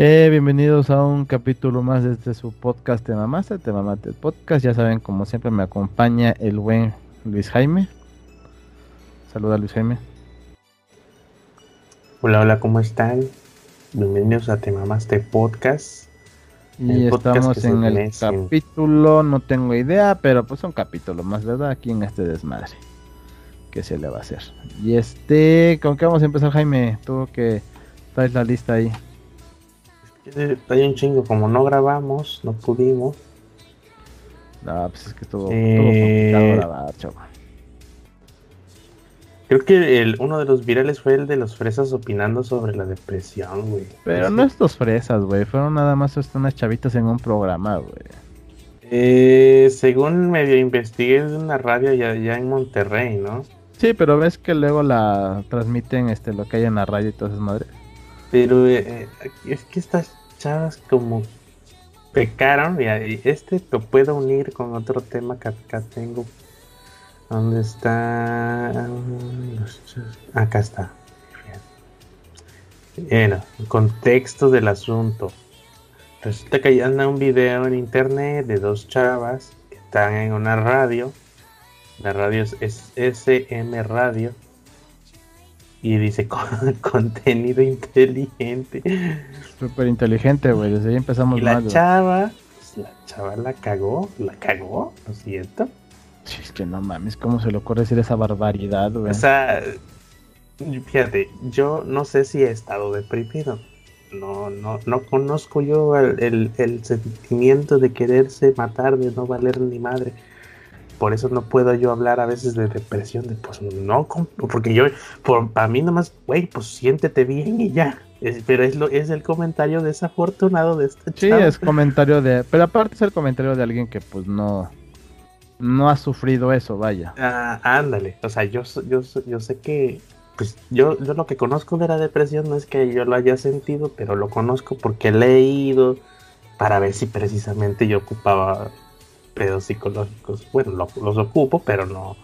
Eh, bienvenidos a un capítulo más de este su podcast Te Mamaste, Te Mamaste Podcast. Ya saben, como siempre me acompaña el buen Luis Jaime. Saluda Luis Jaime. Hola, hola, ¿cómo están? Bienvenidos a Te Mamaste Podcast. Y podcast estamos que en el capítulo, no tengo idea, pero pues un capítulo más, ¿verdad? Aquí en este desmadre. ¿Qué se le va a hacer? Y este, ¿con qué vamos a empezar, Jaime? Tú que traes la lista ahí. Hay un chingo, como no grabamos, no pudimos. No, pues es que estuvo, Eh, complicado grabar, chavo. Creo que el, uno de los virales fue el de los fresas opinando sobre la depresión, güey. Pero no estos fresas, güey. Fueron nada más unas chavitas en un programa, güey. Eh, según medio investigué es una radio ya, ya en Monterrey, ¿no? Sí, pero ves que luego la transmiten este lo que hay en la radio y todas esas madres. Pero eh, eh, es que estas chavas como pecaron y este lo puedo unir con otro tema que acá tengo. ¿Dónde está? Acá está. Bueno, contexto del asunto. Resulta que anda un video en internet de dos chavas que están en una radio. La radio es SM Radio. Y dice con- contenido inteligente. Súper inteligente, güey. Desde ahí empezamos Y la mal. chava, pues, la chava la cagó, la cagó, lo siento. Sí, es que no mames, ¿cómo se le ocurre decir esa barbaridad, güey? O sea, fíjate, yo no sé si he estado deprimido. No, no, no conozco yo el, el- el sentimiento de quererse matar, de no valer ni madre. Por eso no puedo yo hablar a veces de depresión, de pues no, porque yo, por, para mí nomás, güey, pues siéntete bien y ya. Es- pero es, lo, es el comentario desafortunado de esta Sí, es comentario de. Pero aparte es el comentario de alguien que, pues, no. No ha sufrido eso, vaya. Ah, ándale, o sea, yo, yo, yo sé que, pues yo, yo lo que conozco de la depresión no es que yo lo haya sentido, pero lo conozco porque he leído para ver si precisamente yo ocupaba pedos psicológicos. Bueno, lo- los ocupo, pero no,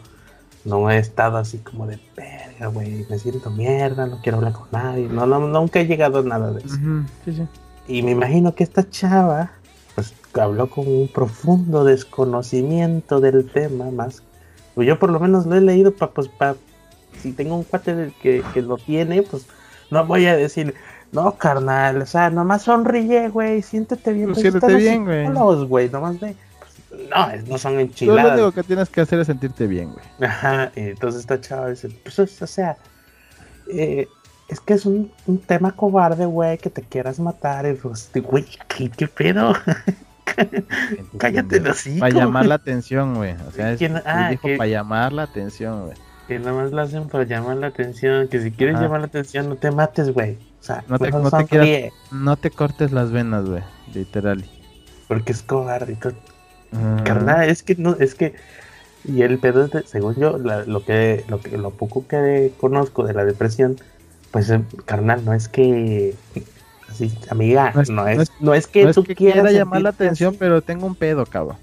no he estado así como de, verga, güey, me siento mierda, no quiero hablar con nadie. No, no, nunca he llegado a nada de eso. Ujú, Sí, sí. Y me imagino que esta chava, pues habló con un profundo desconocimiento del tema, más. Pues yo por lo menos lo he leído para, pues, pa, si tengo un cuate del que, que lo tiene, pues no voy a decir, no, carnal, o sea, nomás sonríe, güey, siéntete bien. Pues siéntete bien, güey. güey, nomás ve. No, no son Tú lo enchiladas. único que tienes que hacer es sentirte bien, güey. Ajá, y entonces esta chava dice, pues es- o sea, eh, es que es un, un tema cobarde, güey, que te quieras matar, y pues, güey, ¿qué, qué pedo? Cállate los hocico, Para llamar la atención, güey. O sea, es, ¿Quién- ah, dijo que- para llamar la atención, güey. Que nada más lo hacen para llamar la atención, que si quieres Ajá. llamar la atención, no te mates, güey. O sea, No te- mejor no te sonríe, No te cortes las venas, güey. Literal. porque es cobarde. Carnal, es que no, es que y el pedo es de- según yo, la- lo que, lo que, lo poco que conozco de la depresión, pues eh, carnal, no es que así, amiga, No es- no es, no es- no es que no es tú que quieras quiera llamar la atención, así, pero tengo un pedo, cabrón.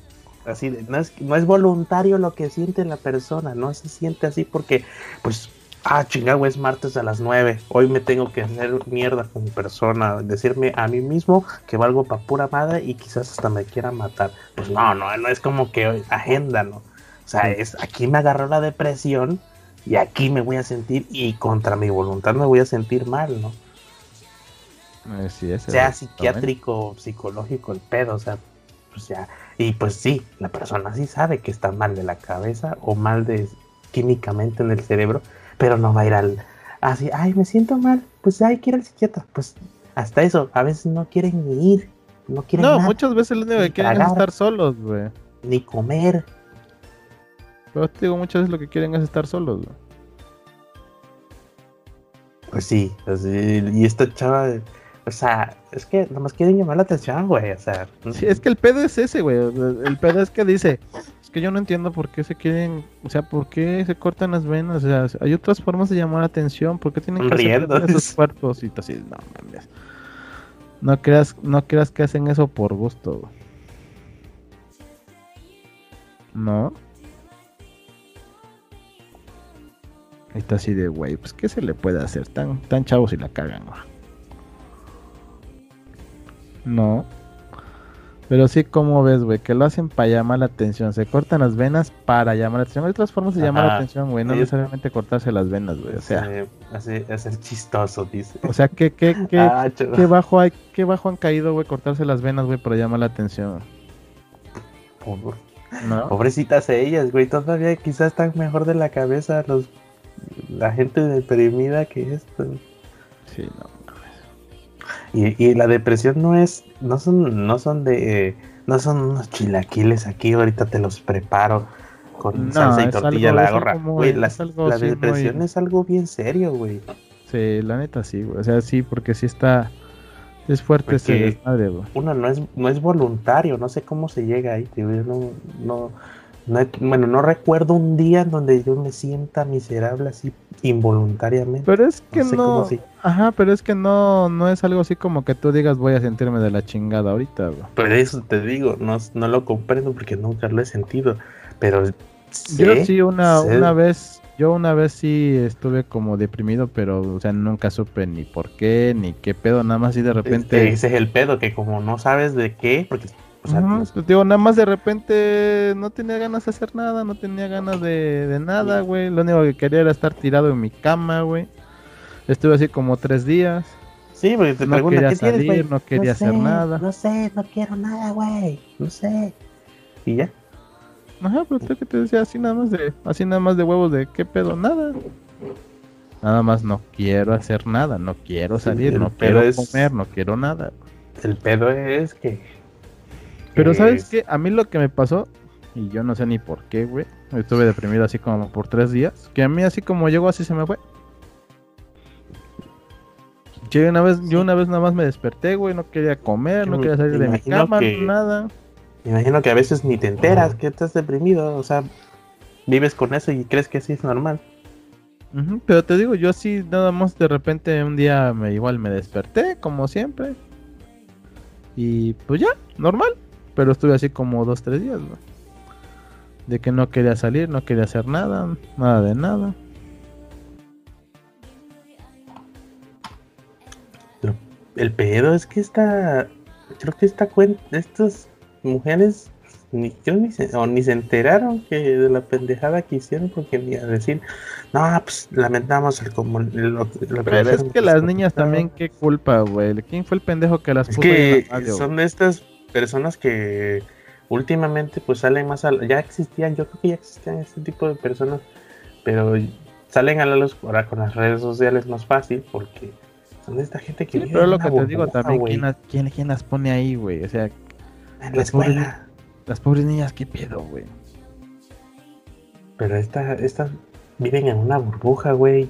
así de- no es, no es voluntario lo que siente la persona, no se siente así porque, pues, ah, chingado, es martes a las 9, hoy me tengo que hacer mierda como persona, decirme a mí mismo que valgo pa' pura madre y quizás hasta me quiera matar. Pues no, no, no es como que agenda, ¿no? O sea, Sí. es aquí me agarró la depresión y aquí me voy a sentir y contra mi voluntad me voy a sentir mal, ¿no? Así es. sea psiquiátrico, psicológico el pedo, o sea, pues ya, y pues sí, la persona sí sabe que está mal de la cabeza o mal de químicamente en el cerebro, pero no va a ir al así, ay, me siento mal, pues hay que ir al psiquiatra, pues hasta eso, a veces no quieren ni ir, no quieren No, nada, muchas veces lo único que quieren es estar solos, güey. ni comer, Pero te digo, muchas veces lo que quieren es estar solos, güey. pues sí, así, y esta chava, o sea, es que nomás quieren llamar la atención, güey, o sea, Sí, es que el pedo es ese, güey. El pedo es que dice, que yo no entiendo por qué se quieren, o sea, por qué se cortan las venas, o sea, hay otras formas de llamar la atención, ¿por qué tienen que hacer Riendo. esos cuerpos y así? No mames. No creas, no creas que hacen eso por gusto, güey. ¿No? Ahí está así de, güey, pues ¿qué se le puede hacer? Tan, tan chavos y la cagan, güey. No. Pero sí, como ves, güey, que lo hacen para llamar la atención. Se cortan las venas para llamar la atención. Hay otras formas de llamar la atención, güey. No necesariamente cortarse las venas, güey. O sea, hace, hacer chistoso, dice. O sea, ¿qué, qué, qué, ah, qué bajo hay, qué bajo han caído, güey, cortarse las venas, güey, para llamar la atención? Pobrecitas ellas, güey. Todavía quizás están mejor de la cabeza los la gente deprimida que esto. Sí, no. Y, y, la depresión no es, no son, no son de, no son unos chilaquiles aquí, ahorita te los preparo con salsa y tortilla la gorra. Güey, la, depresión es algo bien serio, güey. Sí, la neta sí, güey. O sea, sí, porque sí está, es fuerte ese desmadre, güey. Uno no es, no es voluntario, no sé cómo se llega ahí, tío. Yo no, no, bueno, no recuerdo un día en donde yo me sienta miserable así involuntariamente. Pero es que no, ajá, pero es que no, no es algo así como que tú digas voy a sentirme de la chingada ahorita. Bro. Pero eso te digo, no, no lo comprendo porque nunca lo he sentido. Pero yo sí una, una vez, yo una vez sí estuve como deprimido, pero o sea nunca supe ni por qué ni qué pedo, nada más y de repente. Ese es el pedo que como no sabes de qué, porque pues, digo, nada más de repente no tenía ganas de hacer nada, no tenía ganas de, nada, güey. Lo único que quería era estar tirado en mi cama, güey. Estuve así como tres días. Sí, porque te no quería salir, no quería hacer nada. No sé, no quiero nada, güey. No sé. Y ya. Ajá, pero tú que te decía así nada más de, así nada más de huevos de qué pedo, nada. Nada más no quiero hacer nada, no quiero salir, no quiero comer, no quiero nada. El pedo es que pero ¿sabes qué? A mí lo que me pasó, y yo no sé ni por qué, güey, estuve deprimido así como por tres días, que a mí así como llegó así se me fue. Yo una vez, yo una vez nada más me desperté, güey, no quería comer, no quería salir de mi cama, nada. Me imagino que a veces ni te enteras que estás deprimido, o sea, vives con eso y crees que así es normal. pero te digo, yo así nada más de repente un día me igual me desperté, como siempre. Y pues ya, normal. Pero estuve así como dos, tres días, De que no quería salir, no quería hacer nada, nada de nada. el pedo es que esta, creo que esta cuenta, estas mujeres ni, ni se, o ni se enteraron que de la pendejada que hicieron porque ni a decir, no, pues lamentamos el como lo, Pero es que las niñas también qué culpa, güey. ¿Quién fue el pendejo que las es que son estas personas que últimamente pues salen más a ya existían, yo creo que ya existían este tipo de personas, pero salen a la luz ahora con las redes sociales más fácil porque son de esta gente que sí, pero lo que te digo también ¿quién, quién, las pone ahí, güey, o sea, en la escuela. las pobres niñas, qué pedo, güey. Pero estas estas viven en una burbuja, güey.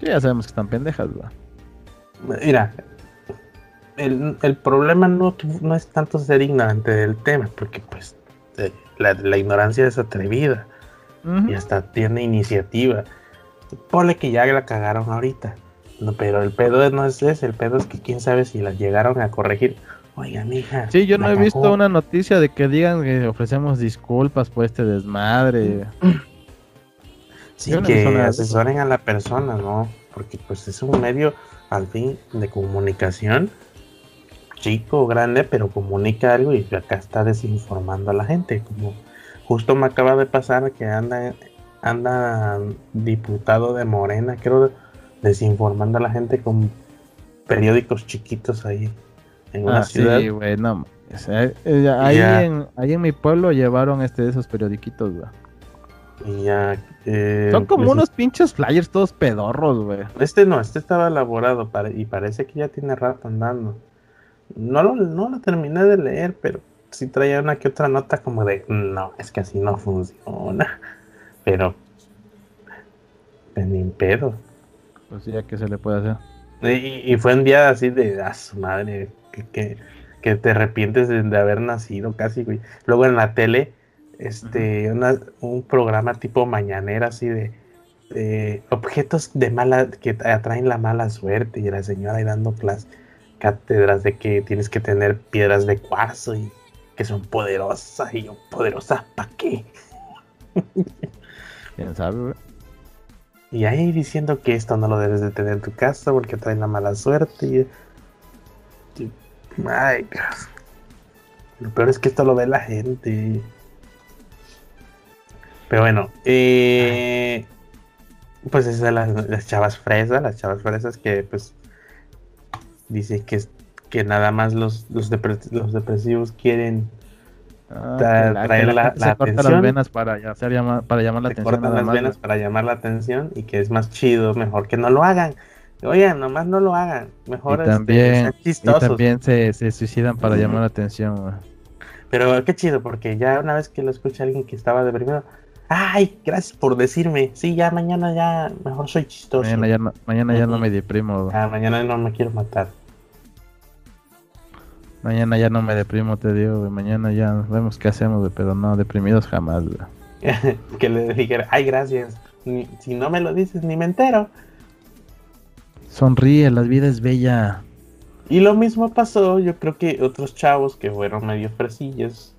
ya sabemos que están pendejas, güey. Mira, el, problema no, no es tanto ser ignorante del tema, porque pues eh, la, ignorancia es atrevida y hasta tiene iniciativa. Ponle que ya la cagaron ahorita. No, pero el pedo no es ese, el pedo es que quién sabe si la llegaron a corregir. Oiga, mija. Sí, yo no he visto una noticia de que digan que ofrecemos disculpas por este desmadre. Sí, que asesoren a la persona, ¿no? Porque pues es un medio al fin de comunicación chico o grande, pero comunica algo y acá está desinformando a la gente. Como justo me acaba de pasar que anda, anda diputado de Morena, creo, desinformando a la gente con periódicos chiquitos ahí en una ah, ciudad. Sí, güey, no. Eh, ahí, en, ahí en mi pueblo llevaron este de esos periodiquitos, güey. Y ya. Eh, Son como pues, unos pinches flyers todos pedorros, güey. Este no, este estaba elaborado y parece que ya tiene rato andando. No lo, no lo terminé de leer, pero sí traía una que otra nota como de, no, es que así no funciona. Pero, pues, ni pedo. Pues ya, que se le puede hacer? Y, fue un día así de, ah, su madre, que, que, te arrepientes de, haber nacido casi, güey. Luego en la tele, este, un programa tipo mañanera así de, de, objetos de mala, que atraen la mala suerte y la señora ahí dando clases cátedras de que tienes que tener piedras de cuarzo y que son poderosas y yo, poderosas, ¿para qué? ¿Quién sabe? Y ahí diciendo que esto no lo debes de tener en tu casa porque trae la mala suerte. Y, Ay, Dios. Lo peor es que esto lo ve la gente. Pero bueno, eh, pues esas las, las chavas fresas, las chavas fresas que pues dice que, que nada más los, los, los depresivos quieren Ah, traer la, la, atención. las venas para, hacer para llamar la atención. Cortan las venas para llamar la atención y que es más chido, mejor que no lo hagan. Oigan, nomás no lo hagan. Mejor y también, y también se, se, suicidan para llamar la atención. Pero qué chido, porque ya una vez que lo escucha alguien que estaba deprimido, ay, gracias por decirme. Sí, ya mañana ya mejor soy chistoso. Mañana ya no, mañana ya no me deprimo. Ah, mañana no me quiero matar. Mañana ya no me deprimo, te digo, Mañana ya vemos qué hacemos, pero no, deprimidos jamás, que le dijera, ay, gracias. si no me lo dices, ni me entero. Sonríe, la vida es bella. Y lo mismo pasó, yo creo que otros chavos que fueron medio fresillos.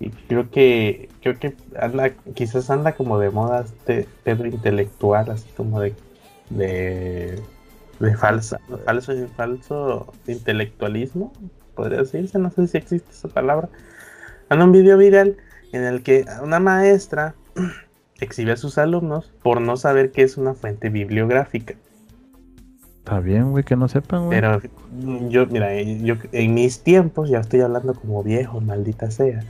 Y creo que, creo que anda, quizás anda como de moda este Pedro intelectual, así como de, de, de falsa, falso, falso intelectualismo podría decirse, no sé si existe esa palabra, en un video viral en el que una maestra exhibe a sus alumnos por no saber qué es una fuente bibliográfica. Está bien, güey, que no sepan, güey. Pero yo, mira, yo en mis tiempos, ya estoy hablando como viejo, maldita sea.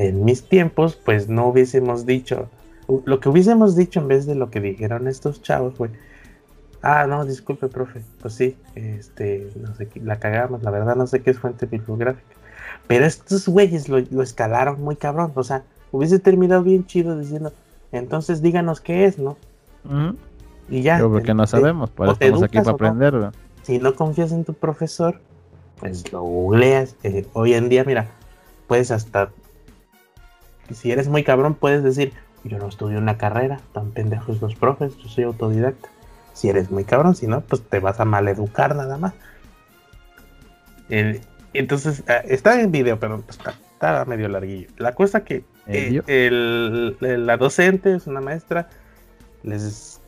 En mis tiempos, pues no hubiésemos dicho, lo que hubiésemos dicho en vez de lo que dijeron estos chavos, güey, Ah, no, disculpe, profe. Pues sí, este, no sé, la cagamos, la verdad no sé qué es fuente bibliográfica. Pero estos güeyes lo, escalaron muy cabrón. O sea, hubiese terminado bien chido diciendo, entonces díganos qué es, ¿no? Y ya. Yo porque no sabemos, por estamos aquí para aprenderlo. Si no confías en tu profesor, pues lo googleas. Eh, hoy en día, mira, puedes hasta. Si eres muy cabrón, puedes decir, yo no estudio una carrera, tan pendejos los profes, yo soy autodidacta si eres muy cabrón, si no, pues te vas a maleducar nada más. entonces, ah, está en video, pero pues, está, medio larguillo. La cosa que eh, la docente es una maestra, les,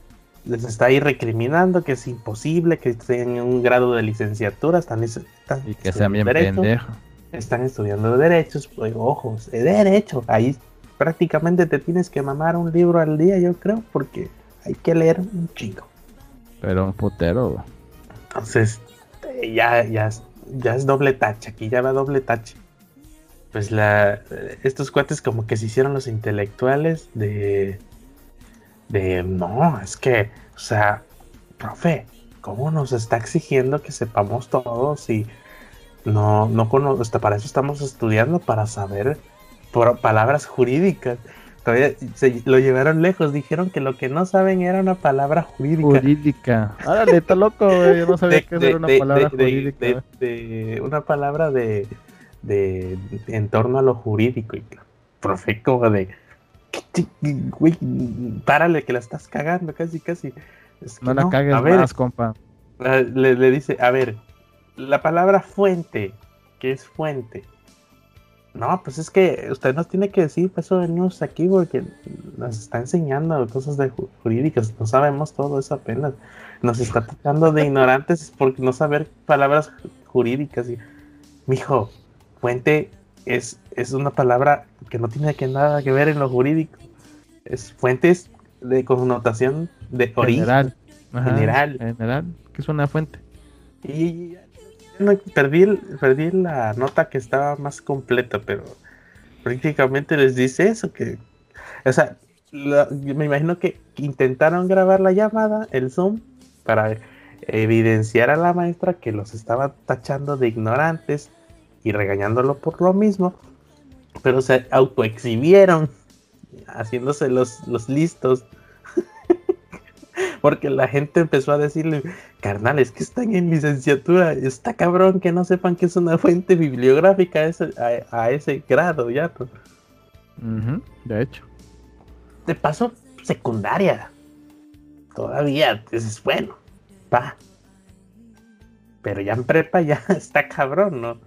les está ahí recriminando que es imposible que tengan un grado de licenciatura, están, y que sean bien pendejos. Están estudiando derechos, pues, ojos, de derecho. Ahí prácticamente te tienes que mamar un libro al día, yo creo, porque hay que leer un chingo. Pero un putero. Entonces, eh, ya, ya, ya es doble tache. Aquí ya va doble tache. Pues la, estos cuates como que se hicieron los intelectuales de... De, no, es que, o sea, profe, ¿cómo nos está exigiendo que sepamos todo si no, no para eso estamos estudiando, para saber por palabras jurídicas? Todavía se lo llevaron lejos, dijeron que lo que no saben era una palabra jurídica. Jurídica. Árale, está loco, güey. Yo no sabía que era una palabra jurídica. De, una palabra de, de en torno a lo jurídico. Y profe, como de güey, párale que la estás cagando, casi, casi. no la cagues más, compa. Ah, le, le dice, a ver, la palabra fuente, ¿qué es fuente? No, pues es que usted nos tiene que decir, pues eso venimos aquí porque nos está enseñando cosas de jurídicas, no sabemos todo eso apenas. Nos está tratando de ignorantes por no saber palabras jurídicas. Y, mijo, fuente es, es una palabra que no tiene que nada que ver en lo jurídico. Es fuentes de connotación de origen. General. general. General, que es una fuente. Y perdí, perdí la nota que estaba más completa, pero prácticamente les dice eso, que, o sea, me imagino que intentaron grabar la llamada, el Zoom, para evidenciar a la maestra que los estaba tachando de ignorantes y regañándolo por lo mismo, pero se autoexhibieron, haciéndose los, los listos. Porque la gente empezó a decirle, carnal, es que están en licenciatura, está cabrón que no sepan que es una fuente bibliográfica a ese, a, ese grado ya. Pues. de hecho. De paso, secundaria. Todavía, es bueno, pa. Pero ya en prepa ya está cabrón, ¿no?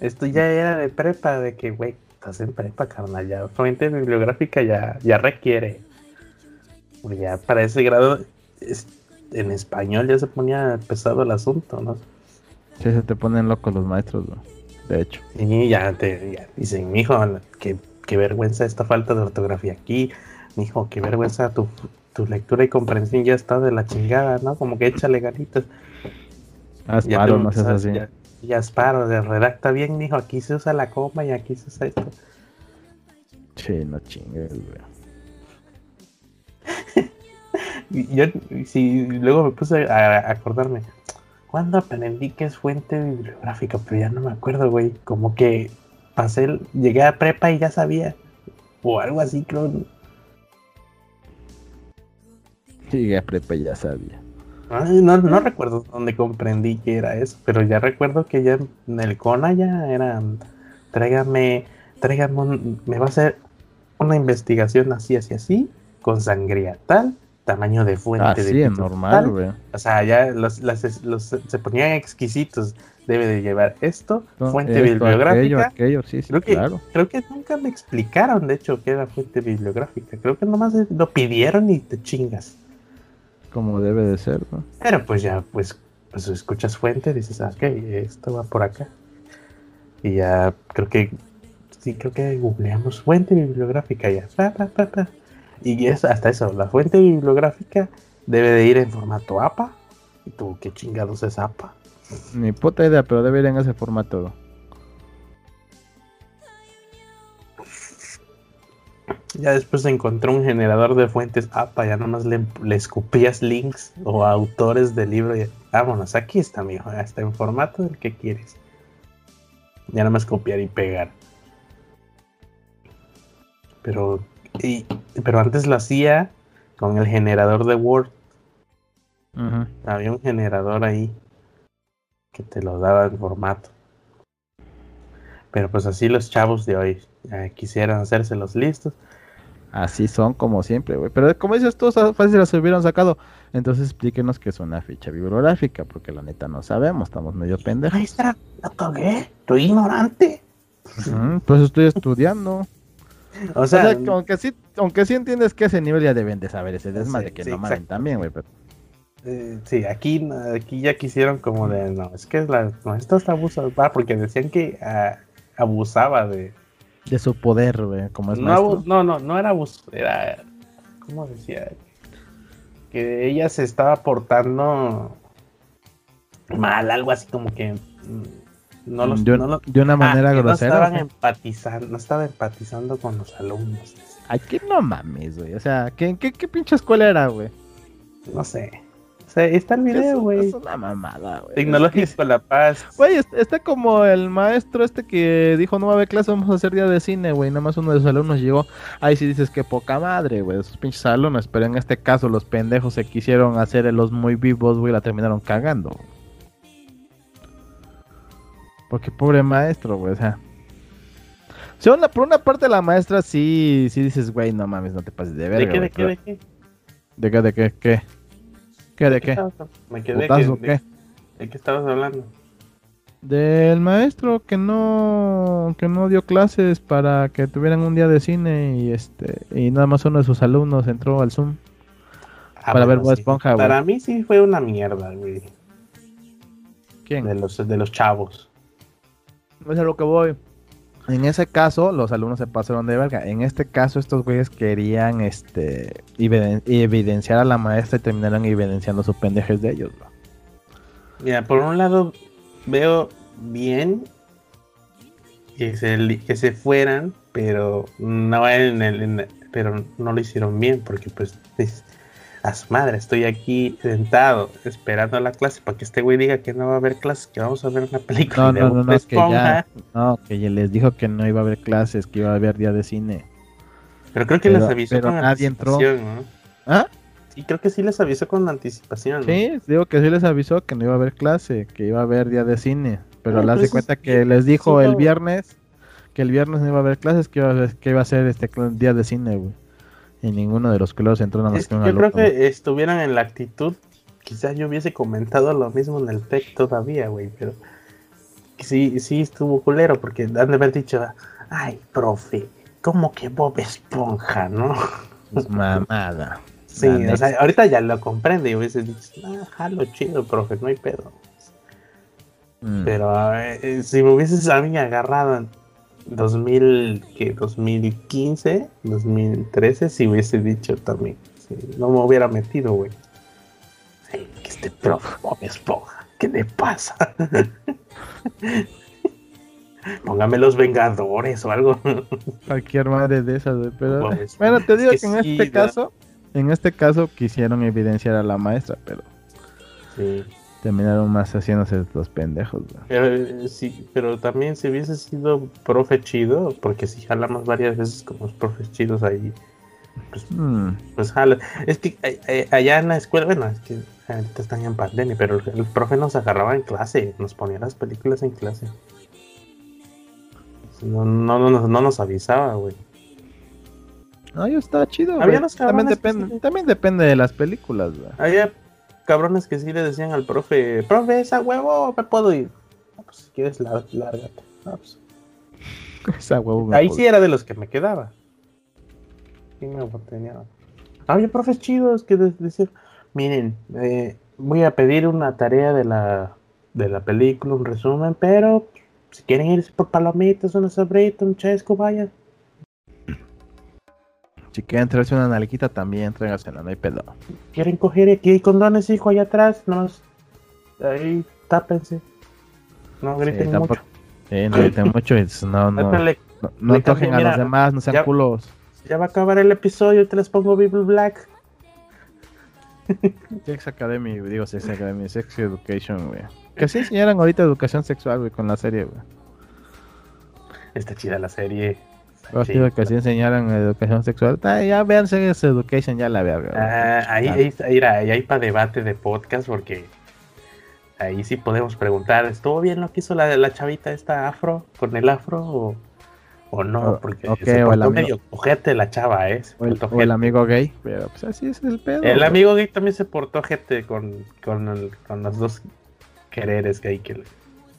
Esto ya era de prepa, de que, güey, estás en prepa, carnal, ya fuente bibliográfica ya, ya requiere ya para ese grado en español ya se ponía pesado el asunto, ¿no? Sí, se te ponen locos los maestros, güey. De hecho. Y ya te ya dicen, mijo, qué, qué vergüenza esta falta de ortografía aquí. Mijo, qué vergüenza tu, tu lectura y comprensión ya está de la chingada, ¿no? Como que échale ganitas. Asparo, no seas así. Ya, ya Asparo, redacta bien, mijo, aquí se usa la coma y aquí se usa esto. Che, no chingues, Y yo, sí, luego me puse a acordarme, ¿cuándo aprendí que es fuente bibliográfica? Pero ya no me acuerdo, güey. Como que pasé, llegué a prepa y ya sabía. O algo así, creo. Llegué a prepa y ya sabía. Ay, no, no recuerdo dónde comprendí que era eso, pero ya recuerdo que ya en el CONA ya era, tráigame, tráigame, un- me va a hacer una investigación así, así, así, con sangría tal, tamaño de fuente de Así es pito normal, güey. O sea, ya los, las- los- se ponían exquisitos. Debe de llevar esto, No, fuente esto, bibliográfica. Aquello, aquello, sí, sí, Creo que, claro. creo que nunca me explicaron, de hecho, qué era fuente bibliográfica. Creo que nomás lo pidieron y te chingas. Como debe de ser, ¿no? Pero pues ya, pues, pues escuchas fuente, dices, ah, ok, esto va por acá. Y ya creo que, sí, creo que googleamos fuente bibliográfica ya. Pa, pa, pa, pa. Y es hasta eso, la fuente bibliográfica debe de ir en formato APA. ¿Y tú qué chingados es APA? Ni puta idea, pero debe ir en ese formato. Ya después se encontró un generador de fuentes APA, ya nomás le, le escupías links o autores del libro y vámonos, aquí está, mijo, ya está en formato del que quieres. Ya nomás copiar y pegar. Pero, y- pero antes lo hacía con el generador de Word. Había un generador ahí que te lo daba en formato. Pero pues así los chavos de hoy quisieran hacerse los listos. Así son como siempre, güey. Pero como dices tú, fácil las hubieran sacado. Entonces explíquenos qué es una ficha bibliográfica, porque la neta no sabemos, estamos medio pendejos. Maestra, la cagué, estoy ignorante. Pues estoy estudiando. O O sea, sea, que aunque sí, aunque sí entiendes que ese nivel ya deben de saber ese desmadre, Sí, que sí, no mamen también, güey. Pero... eh, sí, aquí, aquí ya quisieron como de, no, es que la maestra está abusando, ah, porque decían que ah, abusaba de... De su poder, güey, como es no, no, no era abuso, era, ¿cómo decía? Que ella se estaba portando mal, algo así como que... mm, No los, no lo- de una ah, manera que no grosera. estaban empatizando, no estaba empatizando con los alumnos. Ay, que no mames, güey. O sea, ¿qué, qué, qué pinche escuela era, güey? No sé. O sea, está el video, Es- güey. Es una mamada, güey. Tecnológico La Paz. Güey, est- está como el maestro este que dijo no va a haber clase, vamos a hacer día de cine, güey. Nada más uno de sus alumnos llegó. Ahí sí dices que poca madre, güey. Esos pinches alumnos. Pero en este caso los pendejos se quisieron hacer los muy vivos, güey. La terminaron cagando. Porque pobre maestro, güey. O sea. Si una- por una parte la maestra sí, sí dices, güey, no mames, no te pases de verga. ¿De qué, de qué, pero- de qué? ¿De qué, de qué, qué? ¿Qué, de qué? Me quedé ¿Putazo, que- qué? de, ¿De qué estabas hablando? Del maestro que no que no dio clases para que tuvieran un día de cine y este y nada más uno de sus alumnos entró al Zoom. Ah, Para ver bueno, Bob sí. Esponja, güey. Para mí sí fue una mierda, güey. ¿Quién? De los, de los chavos. No es a lo que voy. En ese caso, los alumnos se pasaron de verga. En este caso, estos güeyes querían este eviden- evidenciar a la maestra y terminaron evidenciando sus pendejes de ellos. Mira, por un lado veo bien que se, que se fueran, pero no en el, en- pero no lo hicieron bien, porque pues a su madre, estoy aquí sentado esperando la clase para que este güey diga que no va a haber clases, que vamos a ver una película No, de no, no, no, que ya, no, que ya les dijo que no iba a haber clases, que iba a haber día de cine. Pero creo que Pero- les avisó pero con nadie entró. anticipación, ¿no? ¿Ah? Sí, creo que sí les avisó con anticipación. ¿no? Sí, digo que sí les avisó que no iba a haber clase, que iba a haber día de cine, pero Ah, las pues de cuenta que les dijo sí, el viernes que el viernes no iba a haber clases, que iba a, que iba a ser este día de cine, güey. Y ninguno de los culeros entró nada más que una yo creo loca, que estuvieran en la actitud, quizás yo hubiese comentado lo mismo en el TEC todavía, güey, pero sí, sí estuvo culero, porque han de haber dicho, ay, profe, ¿cómo que Bob Esponja, no? Es mamada. Sí, o sea, ahorita ya lo comprende y hubiese dicho, ah, jalo chido, profe, no hay pedo. Mm. Pero eh, si me hubieses a mí agarrado en 2000, ¿qué? 2015, 2013, si hubiese dicho también. no me hubiera metido, güey. que este profe Esponja, ¿qué le pasa? Póngame los Vengadores o algo. Cualquier madre de esas, güey. Pero bueno, te digo que, en este caso, en este caso quisieron evidenciar a la maestra, pero. Sí terminaron más haciéndose los pendejos. Pero, eh, sí, pero también si hubiese sido profe chido, porque si jalamos varias veces con los profes chidos ahí, pues, hmm. pues jala. Es que eh, eh, allá en la escuela, bueno, es que ahorita están en pandemia, pero el, profe nos agarraba en clase, nos ponía las películas en clase. No, no, no, no nos avisaba, güey. No, yo estaba chido. También depende, también depende de las películas, güey. Había cabrones que sí le decían al profe, profe, esa huevo, me puedo ir. pues si quieres, lárgate. Pues. esa huevo. Ahí sí era de los que me quedaba. Sí me tenía. Había profes chidos que decían, miren, eh, voy a pedir una tarea de la, de la película, un resumen, pero si quieren irse por palomitas, una sobrita, un chesco, vaya. Si quieren traerse una nalguita también, tráigasela, no hay pedo. ¿Quieren coger aquí hay condones, hijo, allá atrás? No, ahí tápense. No griten mucho. Sí, no griten mucho. No, no, no, toquen a los demás, no sean culos. Ya va a acabar el episodio, te les pongo Bible Black. Sex Academy, digo Sex Academy, Sex Education, güey. Que sí enseñaran ahorita educación sexual, güey, con la serie, güey. Está chida la serie. Sí, que así enseñaran educación sexual. Ah, ya vean Sex Education, ya la veo. Ah, ahí, ahí, ahí, ahí, hay para debate de podcast porque ahí sí podemos preguntar, ¿estuvo bien lo que hizo la, la chavita esta afro con el afro o, o no? Porque se portó medio ojete la chava, ¿eh? O el, amigo gay, pero pues así es el pedo. El amigo gay también se portó ojete con, con, con los dos quereres gay que le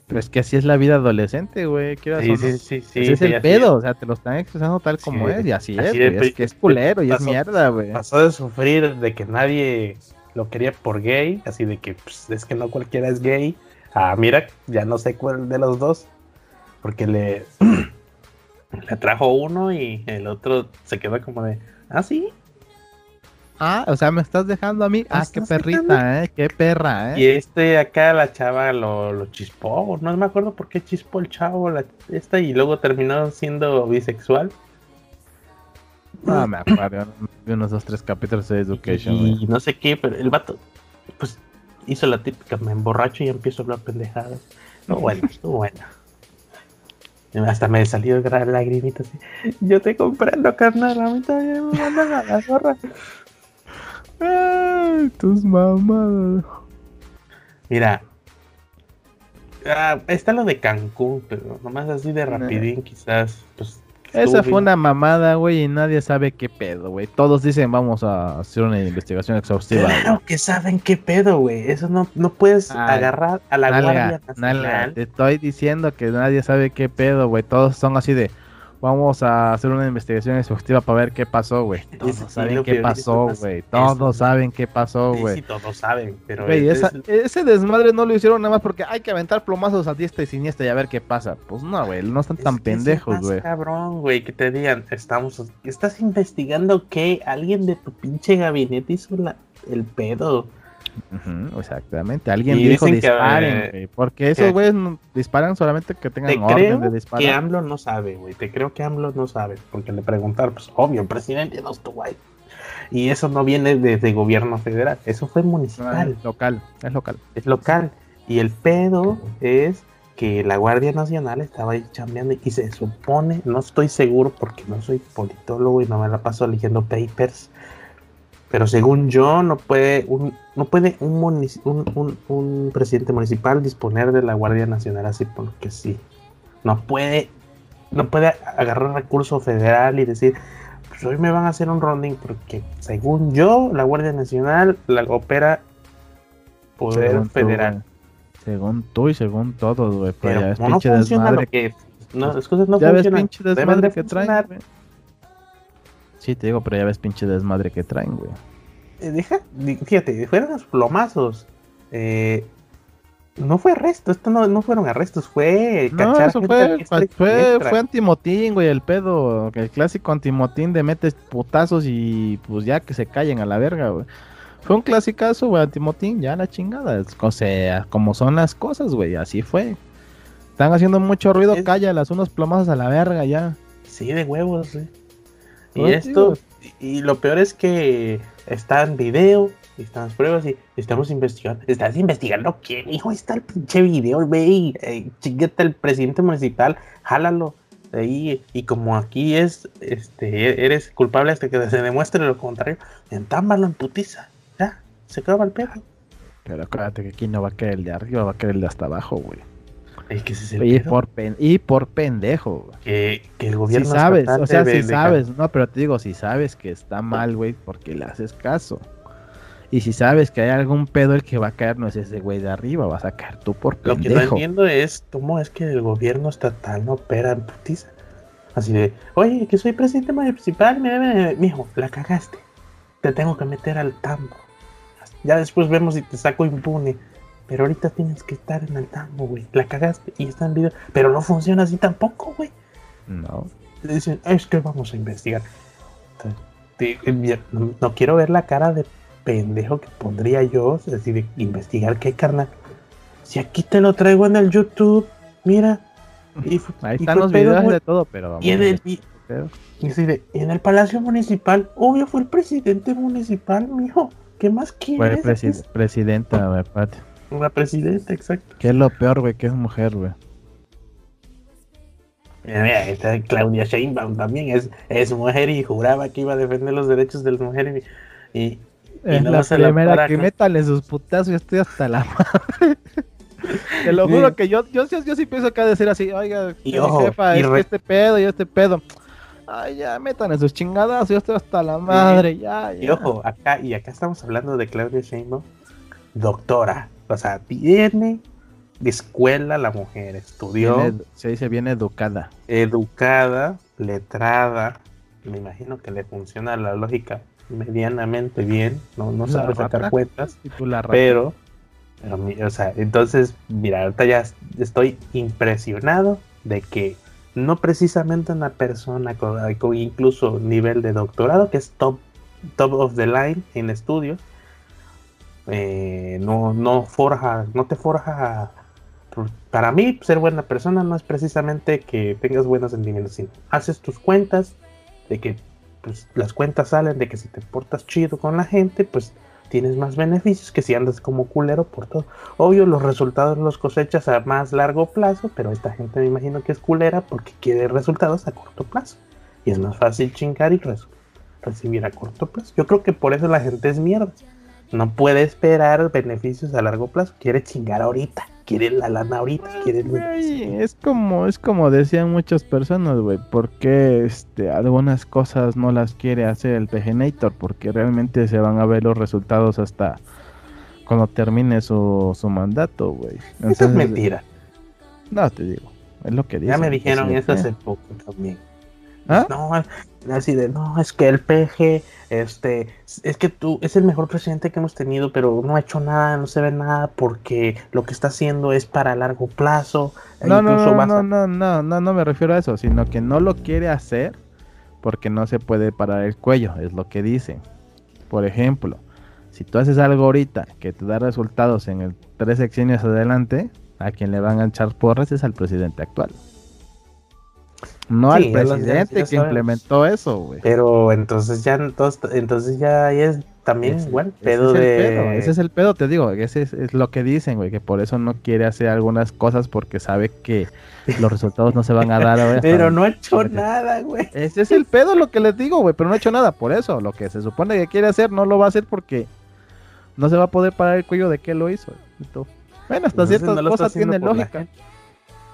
pero es que así es la vida adolescente, güey. Sí, sí, sí, sí. Ese es el pedo, o sea, te lo están expresando tal como es, y así, es, Es que es culero y es mierda, güey. Pasó de sufrir de que nadie lo quería por gay, así de que pues, es que no cualquiera es gay. Ah, mira, ya no sé cuál de los dos, porque le, le trajo uno y el otro se quedó como de, ah, sí, Ah, o sea, me estás dejando a mí. Ah, qué perrita, ¿eh? Qué perra, ¿eh? Y este acá la chava lo, lo chispó. No me acuerdo por qué chispó el chavo la, esta y luego terminó siendo bisexual. No me acuerdo de unos dos, tres capítulos de Education. Y, no sé qué, pero el vato, pues hizo la típica, me emborracho y empiezo a hablar pendejadas. No, bueno, estuvo bueno. Hasta me salió gran lagrimita así. Yo te comprendo, carnal. A mí también me mandan a la zorra. Ay, tus mamadas. Mira. Ah, está lo de Cancún, pero nomás así de rapidín, quizás. Pues, Esa fue una mamada, güey, y nadie sabe qué pedo, güey. Todos dicen vamos a hacer una investigación exhaustiva. Claro que saben qué pedo, güey. Eso no, no puedes agarrar a la Guardia Nacional. te estoy diciendo que nadie sabe qué pedo, güey. Todos son así de Vamos a hacer una investigación exhaustiva para ver qué pasó, güey. Todos saben qué pasó, güey. Todos saben qué pasó, güey. Sí, todos saben, pero... ese desmadre no lo hicieron nada más porque hay que aventar plomazos a diestra y siniestra y a ver qué pasa. Pues no, güey, no están tan pendejos, güey. cabrón, güey, que te digan, estamos... Estás investigando que alguien de tu pinche gabinete hizo la... el pedo exactamente. Alguien dijo disparen, eh, Porque esos güeyes disparan solamente que tengan orden de disparar. que AMLO no sabe, güey. Te creo que AMLO no sabe. Porque le preguntaron, pues obvio, el presidente no estuvo ahí. Y eso no viene desde gobierno federal. Eso fue municipal. es local, es local. Es local. Y el pedo es que la Guardia Nacional estaba ahí chambeando y se supone, no estoy seguro porque no soy politólogo y no me la paso leyendo papers, pero según yo, no puede un, no puede un, un, un, presidente municipal disponer de la Guardia Nacional así porque sí. No puede, no puede agarrar recurso federal y decir, pues hoy me van a hacer un ronding porque según yo, la Guardia Nacional la opera poder federal. según tú y según todos, güey. Pero ya ves no pinche desmadre. que, no, las cosas no ya ves pinche desmadre que traen. Sí, te digo, pero ya ves pinche desmadre que traen, güey. Eh, deja, fíjate, fueron los plomazos. Eh, no fue arresto, esto no, no fueron arrestos, fue No, cachar eso gente fue, fue, antimotín, güey, el pedo. El clásico antimotín de metes putazos y pues ya que se callen a la verga, güey. Fue un clasicazo, güey, antimotín, ya la chingada. O sea, como son las cosas, güey, así fue. Están haciendo mucho ruido, Es- cállalas, unos plomazos a la verga ya. Sí, de huevos, sí. Y Pues, esto, y, y lo peor es que está en video, y están las pruebas y estamos investigando. ¿Estás investigando quién? Hijo, ahí está el pinche video, güey. Eh, chíngate el presidente municipal, jálalo. Ahí, y como aquí es, este, eres culpable hasta que se demuestre lo contrario, entámbalo en putiza. Ya, se acaba el pedo. Pero acuérdate que aquí no va a querer el de arriba, va a querer el de hasta abajo, güey. Es que Y por, pen- y por pendejo, que, que el Si gobierno sabes, estatal o sea, si sabes, no, pero te digo, si sabes que está mal, güey, porque le haces caso. Y si sabes que hay algún pedo, el que va a caer no es ese güey de arriba, vas a caer tú por Lo que no pendejo. entiendo es cómo es que el gobierno estatal no opera en putiza. Así de, oye, que soy presidente municipal, me mijo, la cagaste. Te tengo que meter al tambo. Ya después vemos si te saco impune. Pero ahorita tienes que estar en el tambo, güey. La cagaste y está en video. Pero no funciona así tampoco, güey. No. Te Dicen, es que vamos a investigar. Entonces, no, no quiero ver la cara de pendejo que pondría yo. Es decir, de investigar qué, carnal. Si aquí te lo traigo en el YouTube, mira. Y, Ahí y están fue los pedo, videos de todo, pero vamos Y en el, y- así de, en el Palacio Municipal, obvio fue el presidente municipal, mijo. ¿Qué más Fue quieres? presi- presidenta, güey, aparte. La presidenta, exacto. Que es lo peor, güey, que es mujer, güey. Mira, mira, esta Claudia Sheinbaum también es, es mujer y juraba que iba a defender los derechos de las mujeres y, y- Es no la se la primera para, que métale sus putazos, yo estoy hasta la madre. Te lo juro Sí. que yo, yo, yo, yo sí pienso acá decir así, oiga, Y mi ojo, jefa, y es que re- este pedo y este pedo. Ay, ya, métanle sus chingadas, yo estoy hasta la madre, ya, ya. Y ojo, acá, y acá estamos hablando de Claudia Sheinbaum, doctora. O sea, tiene de escuela la mujer, estudió, Viene- se dice bien educada. educada, letrada. Me imagino que le funciona la lógica medianamente bien. No, no La sabe sacar rata. cuentas, pero, o sea, entonces, mira, ahorita ya estoy impresionado de que no precisamente una persona con, con incluso nivel de doctorado, que es top, top of the line en estudios, eh, no, no forja, no te forja. Para mí, ser buena persona no es precisamente que tengas buenos sentimientos, sino haces tus cuentas, de que pues, las cuentas salen, de que si te portas chido con la gente, pues tienes más beneficios que si andas como culero por todo. Obvio, los resultados los cosechas a más largo plazo, pero esta gente me imagino que es culera porque quiere resultados a corto plazo. Y es más fácil chingar y recibir a corto plazo. Yo creo que por eso la gente es mierda. No puede esperar beneficios a largo plazo. Quiere chingar ahorita. Quiere la lana ahorita. Quiere el es como, es como decían muchas personas, güey, porque este, algunas cosas no las quiere hacer el Tegenator, porque realmente se van a ver los resultados hasta cuando termine su, su mandato, güey. Eso es mentira. No, te digo, es lo que Ya dicen. me dijeron eso eh. hace poco también. ¿Ah? No, así de, no, es que el PG, este, es que tú, es el mejor presidente que hemos tenido, pero no ha hecho nada, no se ve nada, porque lo que está haciendo es para largo plazo. e No, no, no, no, no, no, no, no me refiero a eso, sino que no lo quiere hacer porque no se puede parar el cuello, es lo que dicen. Por ejemplo, si tú haces algo ahorita que te da resultados en el tres sexenios adelante, a quien le van a echar porras es al presidente actual. No Sí, al presidente que implementó eso, güey. Pero entonces ya, entonces, entonces ya ahí es también Ese- igual, ese pedo es el de... pedo, ese es el pedo, te digo, ese es, es lo que dicen, güey, que por eso no quiere hacer algunas cosas porque sabe que los resultados no se van a dar ahora. Pero no ha hecho Porque- nada, güey. Ese es el pedo lo que les digo, güey, pero no ha hecho nada por eso. Lo que se supone que quiere hacer no lo va a hacer porque no se va a poder parar el cuello de que lo hizo. Bueno, hasta Entonces ciertas no cosas tienen la lógica.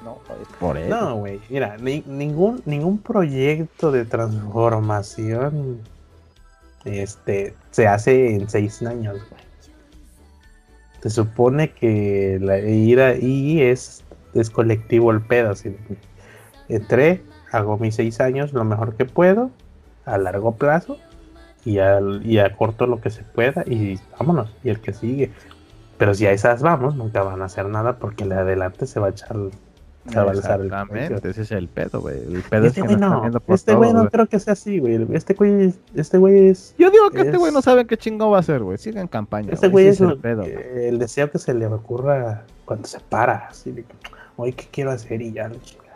No, es por eso. No, güey, mira, ni- ningún, ningún proyecto de transformación este, se hace en seis años, güey. Se supone que la ir ahí es, es colectivo el pedo. Así, entré, hago mis seis años lo mejor que puedo, a largo plazo, y, al, y acorto lo que se pueda, y vámonos, y el que sigue. Pero si a esas vamos, nunca van a hacer nada porque la de adelante se va a echar. Exactamente, ese es el pedo, güey. El pedo Este es que güey no por este todo, güey no creo que sea así, güey. Este güey, este güey es. Yo digo que este güey no sabe qué chingo va a hacer, güey. Sigue en campaña. Este güey, es el pedo. el deseo que se le ocurra cuando se para. Así de que, oye, ¿qué quiero hacer? Y ya.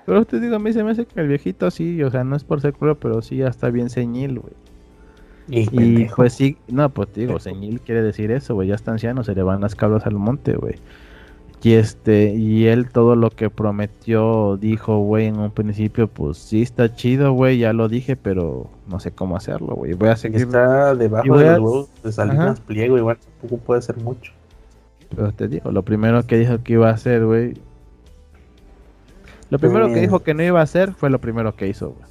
Pero te digo, a mí se me hace que el viejito sí, o sea, no es por ser cruel, pero sí ya está bien señil, güey. Y, pues sí, no, pues te digo, señil quiere decir eso, güey, ya está anciano, se le van las cabras al monte, güey. Y este, y él todo lo que prometió, dijo, güey, en un principio, pues sí está chido, güey, ya lo dije, pero no sé cómo hacerlo, güey. Voy a seguir, está debajo de a- los huevos de Salinas. Pliego, igual tampoco puede ser mucho. pero te digo, lo primero que dijo que iba a hacer, güey. Lo primero que Pues- dijo que no iba a hacer fue lo primero que hizo, güey.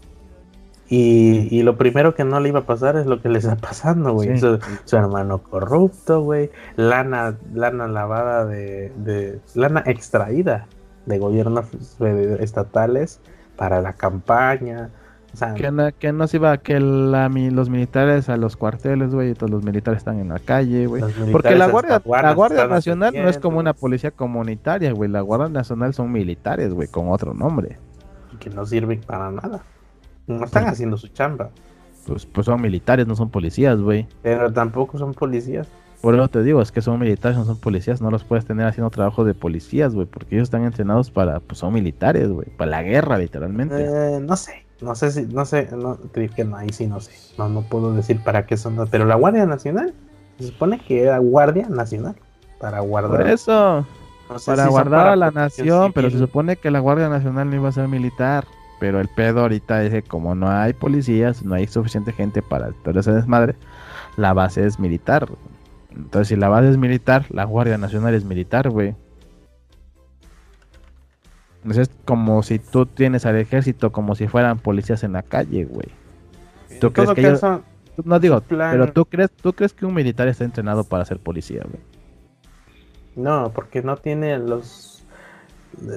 Y, y lo primero que no le iba a pasar es lo que le está pasando, güey. Sí. Su, su hermano corrupto, güey. Lana, lana lavada de, de. Lana extraída de gobiernos estatales para la campaña. O sea, Que no, que no se iba que la, los militares a los cuarteles, güey, y todos los militares están en la calle, güey. Porque la Guardia, la Guardia Nacional no es como una policía comunitaria, güey. La Guardia Nacional son militares, güey, con otro nombre. y Que no sirven para nada. No están haciendo su chamba. Pues, pues son militares, no son policías, güey. Pero tampoco son policías. Por eso te digo, es que son militares, no son policías. No los puedes tener haciendo trabajo de policías, güey, porque ellos están entrenados para, pues son militares, güey, para la guerra, literalmente. Eh, no sé, no sé si, no sé, no, que no, ahí sí no sé, no, no puedo decir para qué son, pero la Guardia Nacional, se supone que era Guardia Nacional, para guardar, Por eso, no sé para si guardar para a la nación, pero se supone que la Guardia Nacional no iba a ser militar. Pero el pedo ahorita es que como no hay policías, no hay suficiente gente para todo ese desmadre, la base es militar. Entonces, si la base es militar, la Guardia Nacional es militar, güey. Entonces, es como si tú tienes al ejército como si fueran policías en la calle, güey. ¿tú crees que ellos- No digo, plan- pero tú crees, tú crees que un militar está entrenado para ser policía, güey. no, porque no tiene los,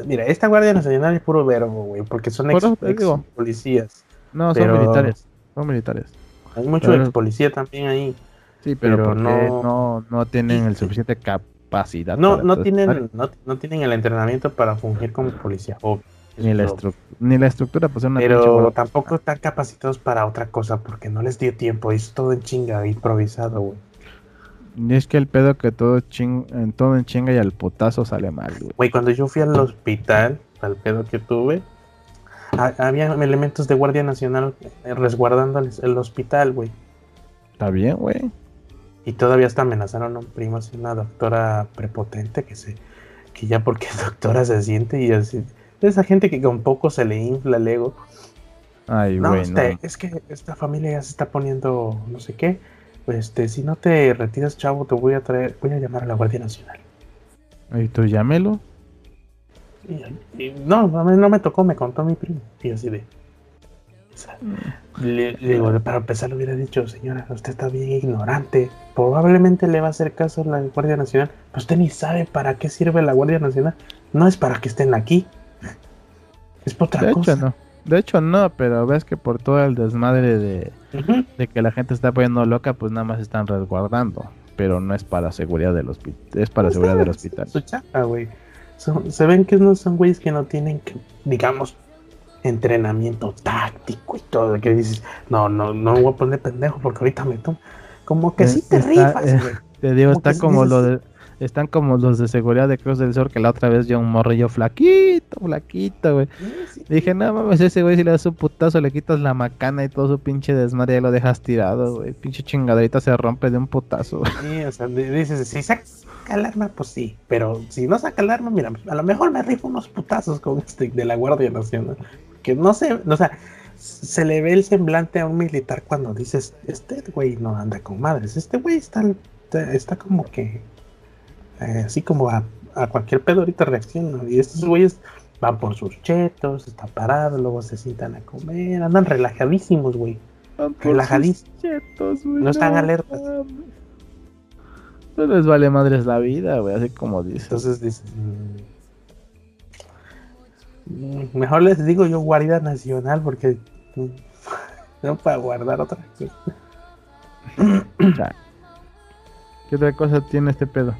mira, esta Guardia Nacional es puro verbo, güey, porque son ex, policías, No, Pero- son militares. Son militares. hay mucho Pero- ex policía también ahí, Sí, pero, no- no, no, tienen el suficiente capacidad. no, no tienen, no, no tienen el entrenamiento para fungir como policía, obvio. ni la, ni estructura, pues es una Pero tampoco están capacitados para otra cosa porque no les dio tiempo. Es todo en chinga, improvisado, güey. Y es que el pedo que todo, ching, en todo en chinga y al putazo sale mal, güey. Güey, cuando yo fui al hospital, al pedo que tuve, ha- había elementos de Guardia Nacional eh, resguardando el, el hospital, güey. Está bien, güey. Y todavía hasta amenazaron a un primo, así una doctora prepotente que se que ya porque es doctora se siente y así. Esa gente que con poco se le infla el ego. Ay, No, güey, este, es que esta familia ya se está poniendo no sé qué. Este, si no te retiras, chavo, te voy a traer, voy a llamar a la Guardia Nacional. Y tú llámelo. Y- y no, a mí no me tocó, me contó mi primo. Y así de. o sea, le, le digo, para empezar le hubiera dicho, señora, usted está bien ignorante. Probablemente le va a hacer caso a la Guardia Nacional. Pero usted ni sabe para qué sirve la Guardia Nacional. No es para que estén aquí. Es por otra De cosa. hecho, no. De hecho, no, pero ves que por todo el desmadre de, de que la gente está poniendo loca, pues nada más están resguardando. Pero no es para seguridad del hospital. Es para Pues seguridad del es hospital. Su chapa, güey. Son- se ven que no son güeyes que no tienen, que, digamos, entrenamiento táctico y todo. Que dices, no, no, no me voy a poner pendejo porque ahorita me tomo. Como que Eh, sí te está, rifas, eh, güey. Te digo, Como está como dices- lo de, están como los de seguridad de Cruz del Sur, que la otra vez yo un morrillo flaquito, flaquito, güey. Sí, Dije, no mames, ese güey si le das un putazo, le quitas la macana y todo su pinche desmadre y lo dejas tirado, güey. Pinche chingaderita se rompe de un putazo. güey. Sí, o sea, di- dices, si saca el arma, pues sí. Pero si no saca el arma, mira, a lo mejor me rifo unos putazos con este de la Guardia Nacional. Que no sé, o sea, se le ve el semblante a un militar cuando dices, este güey no anda con madres. Este güey está, está como que, eh, así como a, a cualquier pedo ahorita reacciona. Y estos güeyes van por sus chetos, están parados, luego se sientan a comer, andan relajadísimos, güey. Relajadísimos. Chetos, güey, No están alertas. No les vale madres la vida, güey, así como dices. Entonces dices, mm, mm, mejor les digo yo Guardia Nacional porque mm, no para guardar otra cosa. ¿Qué otra cosa tiene este pedo?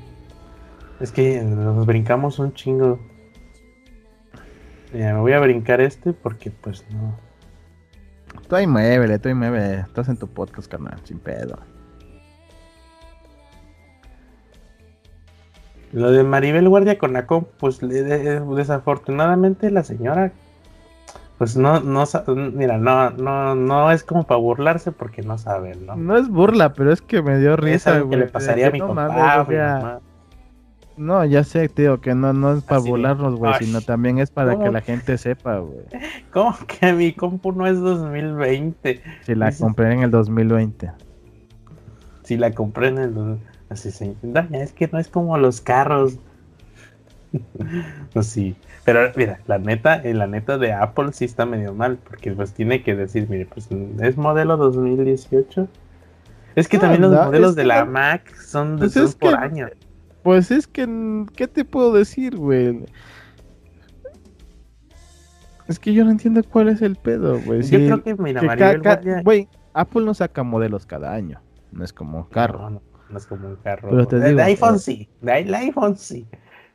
Es que nos brincamos un chingo. Ya, me voy a brincar este porque pues no. Tú ahí muévele, tú ahí muévele. Estás en tu podcast, carnal, sin pedo. Lo de Maribel Guardia con la comp, pues de- desafortunadamente la señora, pues no, no, mira, no, no, no es como para burlarse porque no sabe, ¿no? No es burla, pero es que me dio es risa, algo que le pasaría a mi papá, a mi mamá. No, ya sé, tío, que no, no es para burlarnos, güey, "Ay, sino también es para ¿cómo? que la gente sepa, güey. ¿Cómo que mi compu no es 2020? Si la compré en el 2020. Si la compré en el... Así se... Doña, es que no es como los carros. pues sí. Pero mira, la neta, la neta de Apple sí está medio mal, porque pues tiene que decir, mire, pues es modelo 2018. Es que No, también los no, modelos de la no- Mac son, de, Pues son por que- año. Pues es que, ¿qué te puedo decir, güey? Es que yo no entiendo cuál es el pedo, güey. Yo creo que, mira, que Maribel Guardia- Güey, Apple no saca modelos cada año. No es como un carro. No, no, no es como un carro. Pero te digo, de iPhone sí, el iPhone sí.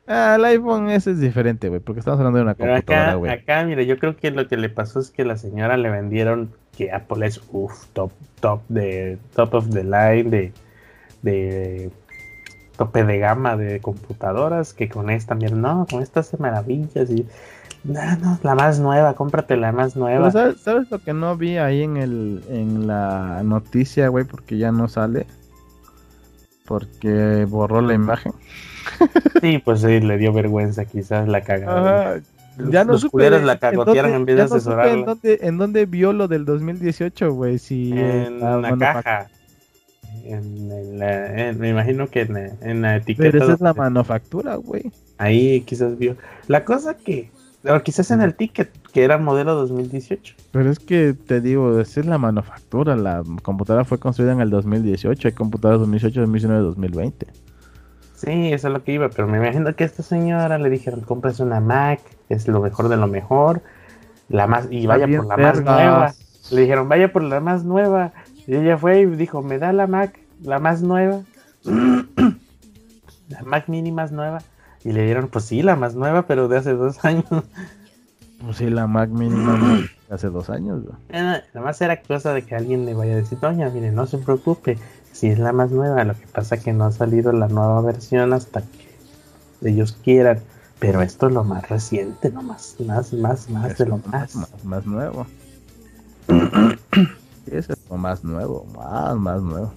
Ah, el iPhone ese es diferente, güey, porque estamos hablando de una Pero computadora, acá, güey. acá, mira, yo creo que lo que le pasó es que la señora le vendieron que Apple es uff, top, top de top of the line de, de tope de gama de computadoras, que con esta, mira, no, con esta hace maravillas y no, no, la más nueva, cómprate la más nueva. ¿sabes, sabes lo que no vi ahí en el en la noticia, güey? Porque ya no sale. Porque borró la imagen. Sí, pues sí, le dio vergüenza quizás la cagada. Ya no Los supe. la cagotearon en vez de en dónde, en dónde vio lo del 2018, güey. Si En la caja. En, en la- en- me imagino que en, la- en la etiqueta. Pero esa es la manufactura, güey. Ahí quizás vio. La cosa que. O quizás en el ticket, que era modelo 2018. Pero es que te digo, esa es la manufactura. La computadora fue construida en el 2018. Hay computadoras 2018, 2019, 2020. Sí, eso es lo que iba. Pero me imagino que a esta señora le dijeron: compres una Mac, es lo mejor de lo mejor. La más, y vaya por la más nueva. Le dijeron: vaya por la más nueva. Y ella fue y dijo: me da la Mac, la más nueva. la Mac mini más nueva. Y le dieron: pues sí, la más nueva, pero de hace dos años. Pues sí, la Mac mínima no, hace dos años. Eh, Nada más era cosa de que alguien le vaya a decir, doña, mire, no se preocupe, si es la más nueva, lo que pasa que no ha salido la nueva versión hasta que ellos quieran. Pero esto es lo más reciente, no más, más, más, más de lo lo más. más, más nuevo. Ese es lo más nuevo, más, más nuevo.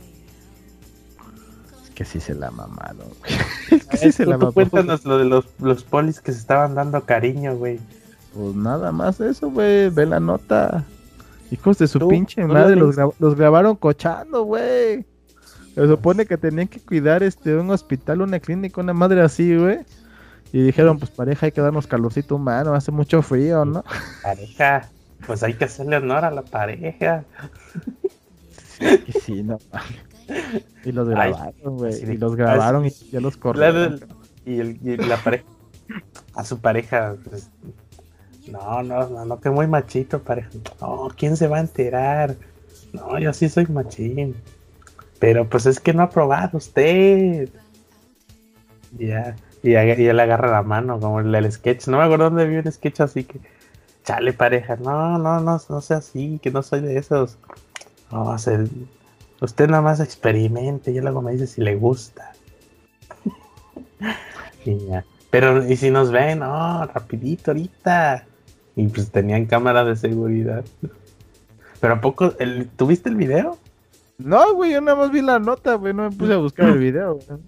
Es que sí se la mamaron, güey. Es que sí se la mamaron. cuéntanos lo de los, los polis que se estaban dando cariño, güey. Pues nada más eso, güey. Ve la nota. Hijos de su Tú- pinche tú madre, lo los, gra- los grabaron cochando, güey. Se supone que tenían que cuidar este un hospital, una clínica, una madre así, güey. Y dijeron, pues pareja, hay que darnos calorcito humano, hace mucho frío, ¿no? Pareja, pues hay que hacerle honor a la pareja. Sí, que sí, no. Y los grabaron, güey. Y los grabaron y ya los corrieron. y, el- y la pareja, a su pareja, pues, no, no, no, no, que muy machito, pareja. No, ¿quién se va a enterar? No, yo sí soy machín. Pero pues es que no ha probado usted. Ya, y, ag- y él agarra la mano, como el del sketch. No me acuerdo dónde vi un sketch así que, chale, pareja, no, no, no, no sea así, que no soy de esos. No, se- usted nada más experimente y luego me dice si le gusta. Y. Pero, ¿y si nos ven? No, rapidito ahorita. Y pues tenían cámara de seguridad. Pero ¿a poco? El, ¿Tuviste el video? No, güey, yo nada más vi la nota, güey. No me puse a buscar el video, güey.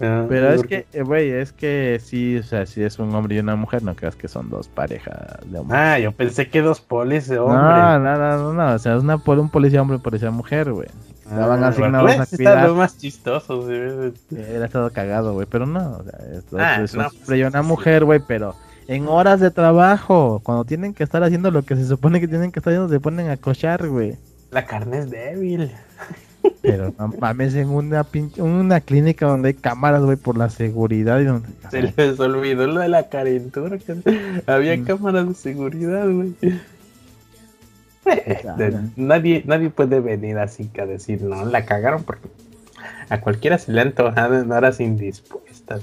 Ah, Pero es que, eh, güey, es que sí, o sea, si es un hombre y una mujer, no creas que son dos parejas de hombres. Ah, yo pensé que dos polis de no, hombre. no, no, no, no, o sea, es una por un policía hombre y policía mujer, güey. Estaban Ah, asignados a pues, está cuidar. lo más chistoso. sí. Era todo cagado, güey, pero no, o sea, es, Ah, es no, un pues, hombre y una sí. mujer, güey, pero en horas de trabajo, cuando tienen que estar haciendo lo que se supone que tienen que estar haciendo, se ponen a cochar, güey. La carne es débil. Pero no mames, en una pinche, una clínica donde hay cámaras, güey, por la seguridad y donde... Se les olvidó lo de la carentura. que había Mm. cámaras de seguridad, güey. Pues, De- nadie, nadie puede venir así que a decir, no, la cagaron porque A cualquiera se le han antojado en horas indispuestas.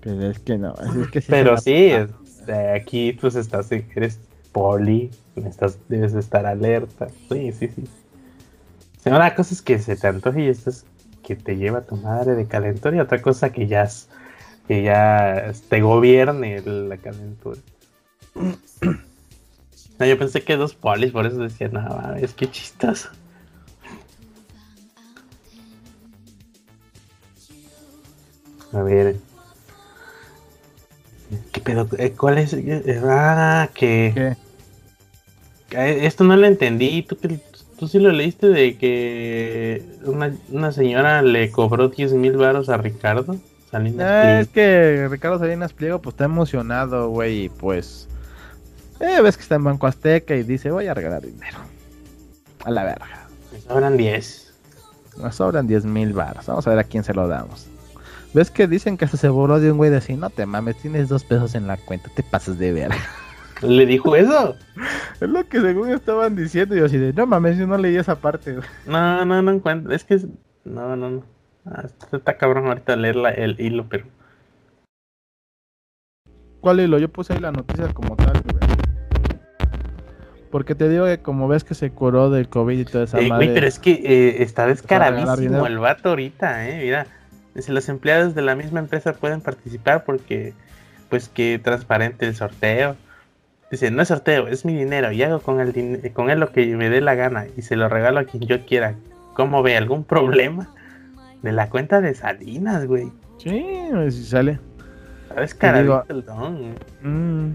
Pero es que no, es que Pero sí, aquí pues estás, eres poli, estás, debes estar alerta. Sí, sí, sí. Una cosa es que se te antoje y esto es que te lleva tu madre de calentura y otra cosa que ya, que ya te gobierne la calentura. yo pensé que dos polis, por eso decía, no, es que chistoso. A ver. ¿Qué pedo? Eh, ¿Cuál es? Eh, ah, que. ¿Qué? Esto no lo entendí. ¿Tú, tú sí lo leíste de que una, señora le cobró 10 mil baros a Ricardo? Salinas ah, es que Ricardo Salinas Pliego pues está emocionado, güey, y pues eh, ves que está en Banco Azteca y dice, voy a regalar dinero. A la verga. Me sobran 10. Nos sobran 10 mil baros. Vamos a ver a quién se lo damos. ¿Ves que dicen que se voló de un güey de así? No te mames, tienes dos pesos en la cuenta, te pasas de verga. ¿Le dijo eso? es lo que según estaban diciendo. Yo así de, no mames, yo no leí esa parte. No, no, no encuentro. Es que, no, no, no. Ah, está cabrón ahorita leer el hilo, pero. ¿Cuál hilo? Yo puse ahí la noticia como tal, güey. Porque te digo que como ves que se curó del COVID y toda esa eh, madre. pero es que eh, está descaradísimo el vato ahorita, eh. Mira, si los empleados de la misma empresa pueden participar porque, pues que transparente el sorteo. Dice, no es sorteo, es mi dinero y hago con, el con él lo que me dé la gana y se lo regalo a quien yo quiera. ¿Cómo ve? ¿Algún problema? De la cuenta de Salinas, güey. Sí, si sale. Está descaradito el don. Mmm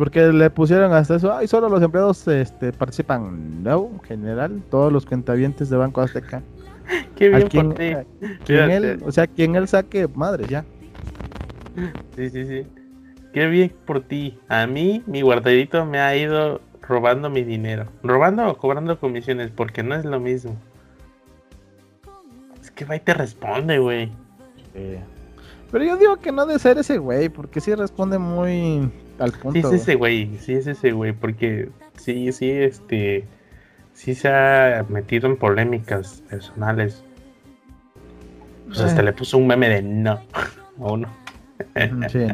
porque le pusieron hasta eso, ay, solo los empleados este, participan. No, en general, todos los cuentavientes de Banco Azteca. Qué bien quien, quien él, o sea, quien él saque, madre, ya. Sí, sí, sí. Qué bien por ti. A mí, mi guardadito me ha ido robando mi dinero. Robando o cobrando comisiones, porque no es lo mismo. Es que va y te responde, güey. Pero yo digo que no debe ser ese güey, porque sí responde muy Sí es ese güey, sí es ese güey, porque sí, sí, este, sí se ha metido en polémicas personales. Pues hasta le puso un meme de no, o no. Sí,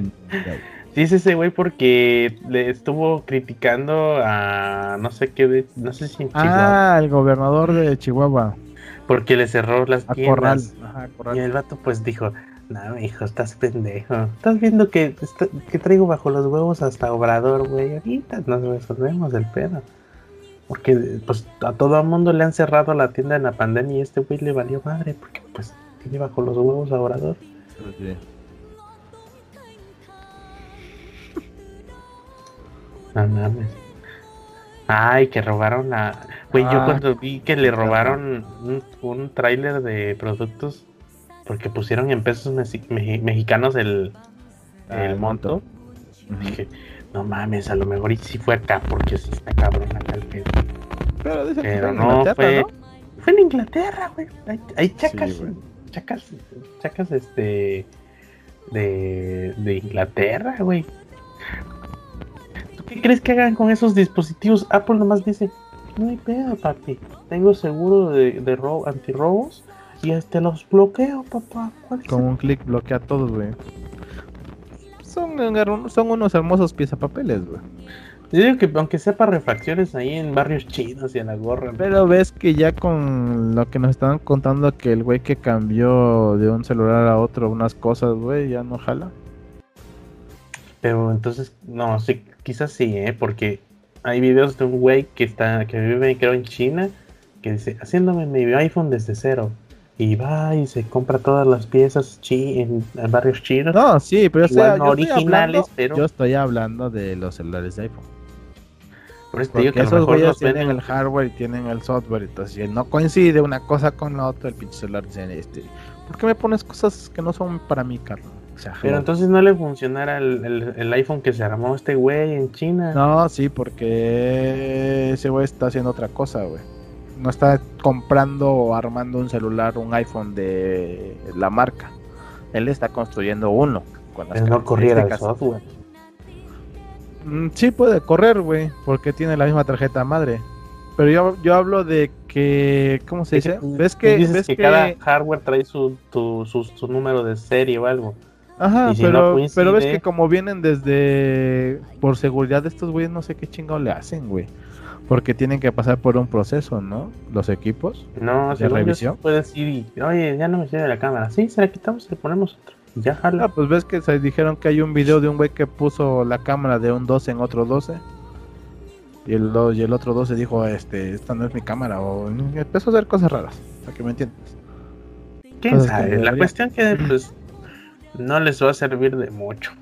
es ese güey porque le estuvo criticando a no sé qué, no sé si en Ah, el gobernador de Chihuahua. Porque le cerró las tiendas. Y el vato pues dijo, no, hijo, estás pendejo. Estás viendo que, que traigo bajo los huevos hasta Obrador, güey. Ahorita nos resolvemos el pedo. Porque pues a todo el mundo le han cerrado la tienda en la pandemia y este güey le valió madre porque pues tiene bajo los huevos a Obrador. No mames. Ay, que robaron la... Güey, yo ah. cuando vi que le robaron un, un tráiler de productos porque pusieron en pesos mexicanos el, ah, el monto. Dije, no mames, a lo mejor y si fue acá, porque sí está cabrón acá el peso. Pero, Pero no, fue, fue en Inglaterra, güey. Hay, chacas, chacas, chacas, este, de, de Inglaterra, güey. ¿Tú qué crees que hagan con esos dispositivos? Apple nomás dice, no hay pedo, papi. Tengo seguro de, de robo, antirrobos y este los bloqueo, papá. Con un clic bloquea todos, güey. Son, son unos hermosos papeles, güey. Yo digo que aunque sepa refacciones ahí en barrios chinos y en la gorra. Pero ves que ya con lo que nos estaban contando que el güey que cambió de un celular a otro unas cosas, güey, ya no jala. Pero entonces, no, sí, quizás sí, ¿eh? Porque hay videos de un güey que está que vive creo en China que dice, haciéndome mi iPhone desde cero y va y se compra todas las piezas chi en, barrios chinos. No, sí, pero yo originales, pero yo estoy hablando de los celulares de iPhone. Por eso Porque esos güeyes tienen el hardware y tienen el software, entonces si no coincide una cosa con la otra, el pinche celular dice, este, ¿por qué me pones cosas que no son para mí, Carlos? Pero entonces no le funcionara el, el, iPhone que se armó este güey en China. No, sí, porque ese güey está haciendo otra cosa, güey no está comprando o armando un celular, un iPhone de la marca. Él está construyendo uno. Con no corriera el software. Mm, sí puede correr, güey, porque tiene la misma tarjeta madre. Pero yo, yo hablo de que ¿cómo se dice? ¿Ves que dices ves que, que cada hardware trae su, tu- su, su número de serie o algo? Ajá, no pero, coincide- pero ves que como vienen desde por seguridad de estos güeyes no sé qué chingado le hacen, güey. Porque tienen que pasar por un proceso, ¿no? Los equipos. No, ¿De revisión? puedes ir y, oye, ya no me sirve la cámara. Sí, se la quitamos y le ponemos otro. Y ya jala. Ah, pues ves que se dijeron que hay un video de un güey que puso la cámara de un 12 en otro 12. Y el, y el otro 12 dijo, este, esta no es mi cámara. O empezó a hacer cosas raras, para que me entiendas. ¿Quién sabe? La debería- cuestión que pues no les va a servir de mucho.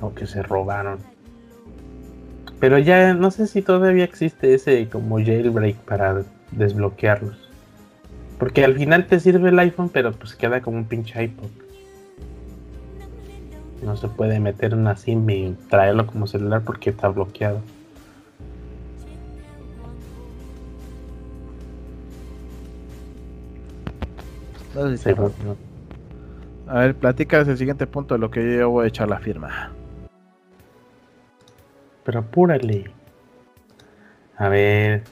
O que se robaron. Pero ya no sé si todavía existe ese como jailbreak para desbloquearlos. Porque al final te sirve el iPhone, pero pues queda como un pinche iPod. No se puede meter una SIM y traerlo como celular porque está bloqueado. Según- A ver, platicas el siguiente punto de lo que yo voy a echar la firma. Pero apúrale. A ver.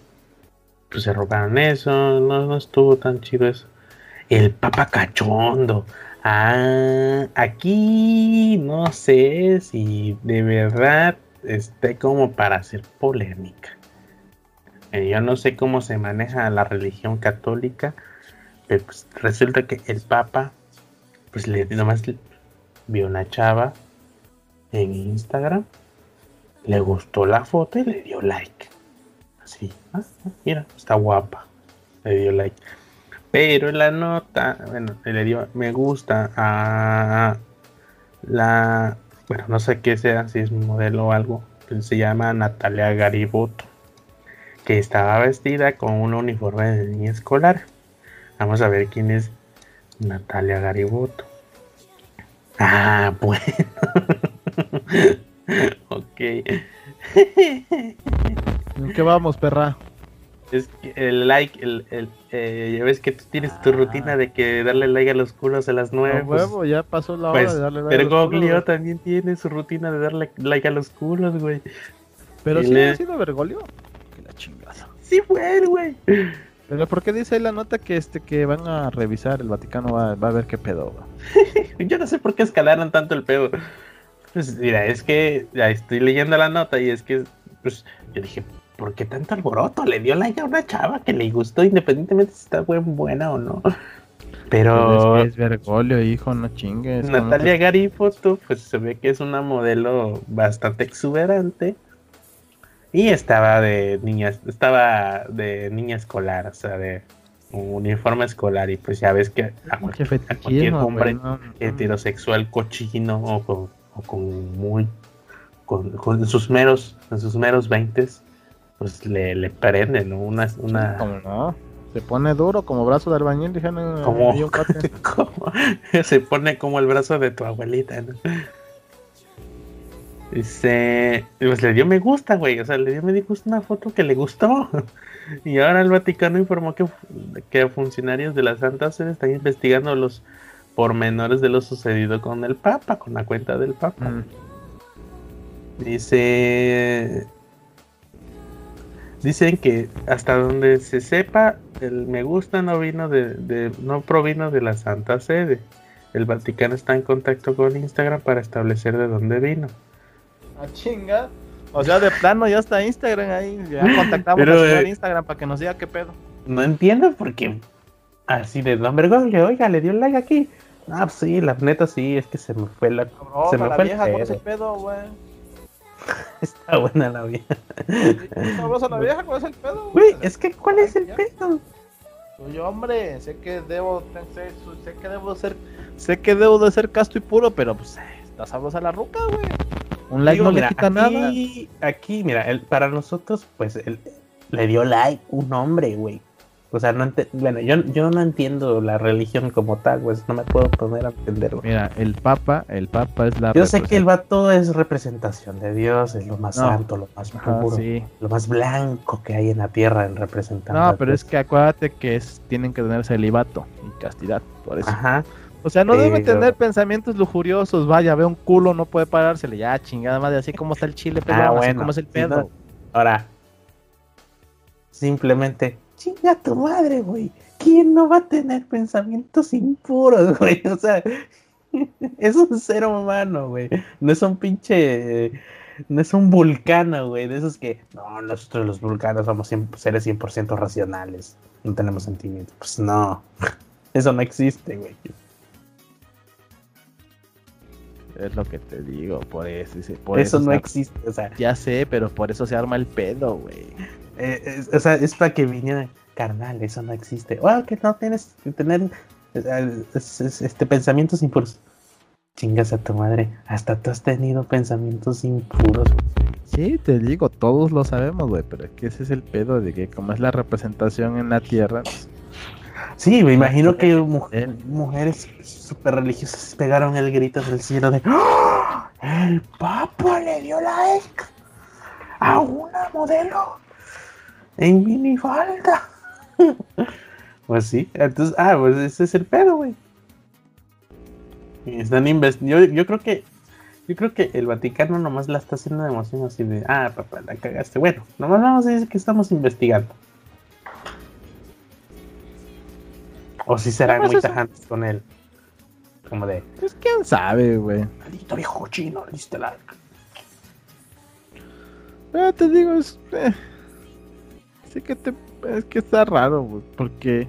Pues se robaron eso. No, no estuvo tan chido eso. El papa cachondo. Ah, aquí no sé si de verdad esté como para hacer polémica. Eh, yo no sé cómo se maneja la religión católica. Pero pues resulta que el papa, pues le nomás vio una chava en Instagram le gustó la foto y le dio like. Así, ah, ah, mira, está guapa. Le dio like. Pero la nota, bueno, le dio me gusta a la, bueno, no sé qué sea, si es modelo o algo, pero se llama Natalia Gariboto, que estaba vestida con un uniforme de niña escolar. Vamos a ver quién es Natalia Gariboto. Ah, bueno. ok. ¿En qué vamos, perra? Es que el like, el, el, eh, ya ves que tú tienes tu rutina de que darle like a los culos a las No, nueve. pues, huevo, ya pasó la hora pues, de darle like a pero los culos, también tiene su rutina de darle like a los culos, güey. Pero sí le- ha sido Bergoglio. Que la chingada. Sí fue, güey. Pero ¿por qué dice ahí la nota que este que van a revisar el Vaticano va, va a ver qué pedo? Yo no sé por qué escalaron tanto el pedo. Pues mira, es que ya estoy leyendo la nota y es que, pues, yo dije, ¿por qué tanto alboroto? Le dio like a una chava que le gustó independientemente si está buen, buena o no. Pero Pues es que es Bergoglio, hijo, no chingues. ¿cómo Natalia te- Garifoto, pues se ve que es una modelo bastante exuberante. Y estaba de niña, estaba de niña escolar, o sea, de un uniforme escolar. Y pues ya ves que a cualquier, a cualquier hombre güey, no, no. heterosexual cochino o con, o con muy con, con sus meros, en sus meros veintes, pues le, le prende, ¿no? Una, una ¿Cómo no? Se pone duro como brazo de albañil, dijeron. como- se pone como el brazo de tu abuelita, ¿no? Dice, pues le dio me gusta, güey, o sea, le dio me gusta una foto que le gustó. Y ahora el Vaticano informó que, que funcionarios de la Santa Sede están investigando los pormenores de lo sucedido con el Papa, con la cuenta del Papa. Mm. Dice. Dicen que hasta donde se sepa, el me gusta no vino de, de- no provino de la Santa Sede. El Vaticano está en contacto con Instagram para establecer de dónde vino. A chinga. O sea, de plano ya está Instagram ahí. Ya contactamos Pero, señor eh, Instagram para que nos diga qué pedo. No entiendo por qué. Así de nombre Google, oiga, le dio like aquí. Ah, pues sí, la neta sí, es que se me fue la. Se me la fue el vieja, ¿cuál es pedo. el pedo, güey? Está buena la vieja. ¿Sabrosa la vieja? ¿Cuál es el pedo, Güey, es que ¿cuál es el pedo? Soy hombre, sé que debo, sé, sé que debo ser, sé que debo de ser casto y puro, pero pues eh, está sabrosa la ruca, güey. Un like Digo, no mira, le quita nada. aquí, Aquí, mira, el- para nosotros, pues, el- le dio like un hombre, güey. O sea, no bueno, yo, yo no entiendo la religión como tal, güey. No me puedo poner a entenderlo. Mira, el papa, el papa es la Yo sé que el vato es representación de Dios, es lo más No. santo, lo más Ajá, puro, sí. lo más blanco que hay en la tierra en representar. No, pero es que acuérdate que es, tienen que tener celibato y castidad, por eso. Ajá. O sea, no Pero- tener pensamientos lujuriosos. Vaya, ve un culo, no puede parársele. Ya, chingada madre, así como está el chile, pero Ah, así como es el pedo. no. Ahora, simplemente chinga tu madre, güey. ¿Quién no va a tener pensamientos impuros, güey? O sea, es un ser humano, güey. No es un pinche. No es un vulcano, güey. De esos que. No, nosotros los vulcanos somos seres 100% racionales. No tenemos sentimientos. Pues no. Eso no existe, güey. Es lo que te digo, por eso. Por eso, no existe, o sea. Ya sé, pero por eso se arma el pedo, güey. Eh, o sea, es para que viniera, carnal, eso no existe. Oh, que no tienes que tener este pensamientos impuros. Chingas a tu madre, hasta tú has tenido pensamientos impuros. Sí, te digo, todos lo sabemos, güey, pero que ese es el pedo de que como es la representación en la tierra, pues, Sí, me imagino que mujeres súper religiosas pegaron el grito del cielo de ¡Ah! ¡El Papa le dio like a una modelo en minifalda! pues sí, entonces, ah, pues ese es el pedo, güey. Están. Yo, yo creo que yo creo que el Vaticano nomás la está haciendo de emoción así de, ah, papá, la cagaste. Bueno, nomás vamos a decir que estamos investigando. O si serán muy tajantes con él. Como de. Pues quién sabe, güey. Maldito viejo chino, listo la. Pero te digo, es. Eh, sí que te. Es que está raro, güey. Porque.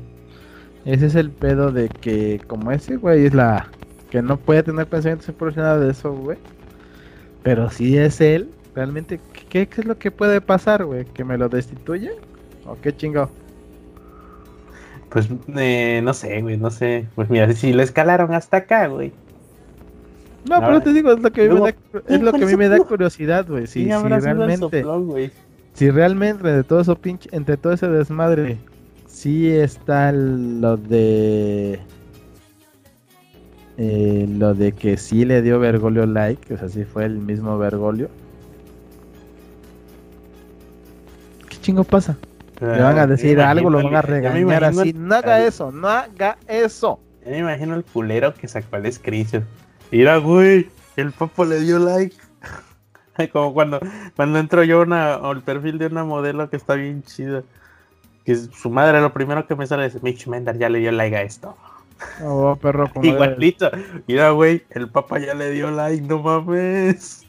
Ese es el pedo de que, como ese güey es la. Que no puede tener pensamientos nada de eso, güey. Pero si es él, realmente, ¿qué, ¿qué, es lo que puede pasar, güey? ¿Que me lo destituye? ¿O qué chingado? Pues eh, no sé, güey, no sé. Pues mira, si lo escalaron hasta acá, güey. No, pero te digo, es lo que, a mí me da, es lo que a mí me da curiosidad, güey. Si, si realmente, si realmente de todo eso pinche, entre todo ese desmadre, sí está lo de eh, lo de que sí le dio Bergoglio like, o sea, sí fue el mismo Bergoglio. ¿Qué chingo pasa? Le van a decir algo, lo van a regañar así. No haga eso, no haga eso. Yo me imagino el culero que sacó el screenshot. Mira, güey, el papo le dio like. Como cuando, cuando entro yo al perfil de una modelo que está bien chida. Que su madre lo primero que me sale es Mitch Mender ya le dio like a esto. Oh, perro, Igualito. Mira, güey, el papa ya le dio like, no mames.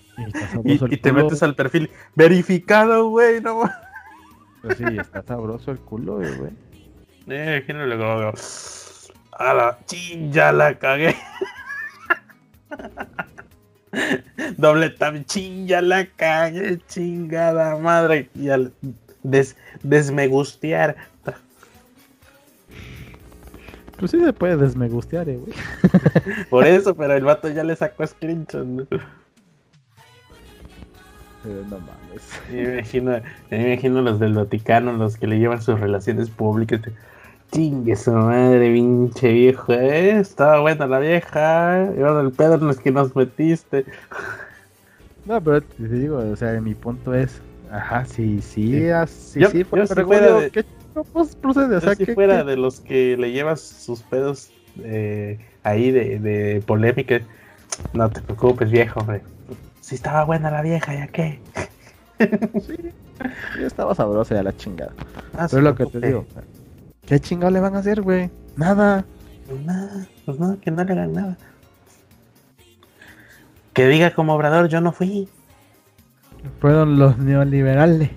Y, y te metes al perfil verificado, güey, no mames. Pues sí, está sabroso el culo, güey. Eh, que no le como. A la chinga la cagué. Doble tam chinga la cagué, chingada madre. Y al des, desmegustear. Pues sí se puede desmegustear, eh, güey. Por eso, pero el vato ya le sacó screenshot. ¿no? no mames. Me imagino, me imagino los del Vaticano, los que le llevan sus relaciones públicas. Chingue su madre, pinche viejo, ¿eh? Estaba buena la vieja, y ahora el pedo en los que nos metiste. No, pero te digo, o sea, mi punto es, ajá, sí, sí, sí, sí, sí pero si fuera de, ¿qué pues, procede? O sea, si fuera de los que le llevas sus pedos eh, ahí de, de polémica, no te preocupes, viejo, hombre si estaba buena la vieja, ¿ya qué? sí, estaba sabrosa ya la chingada. Ah, Pero es lo que te digo. ¿Qué chingado le van a hacer, güey? Nada. Pues nada, pues nada, que no le hagan nada. Que diga como obrador, yo no fui. Fueron los neoliberales.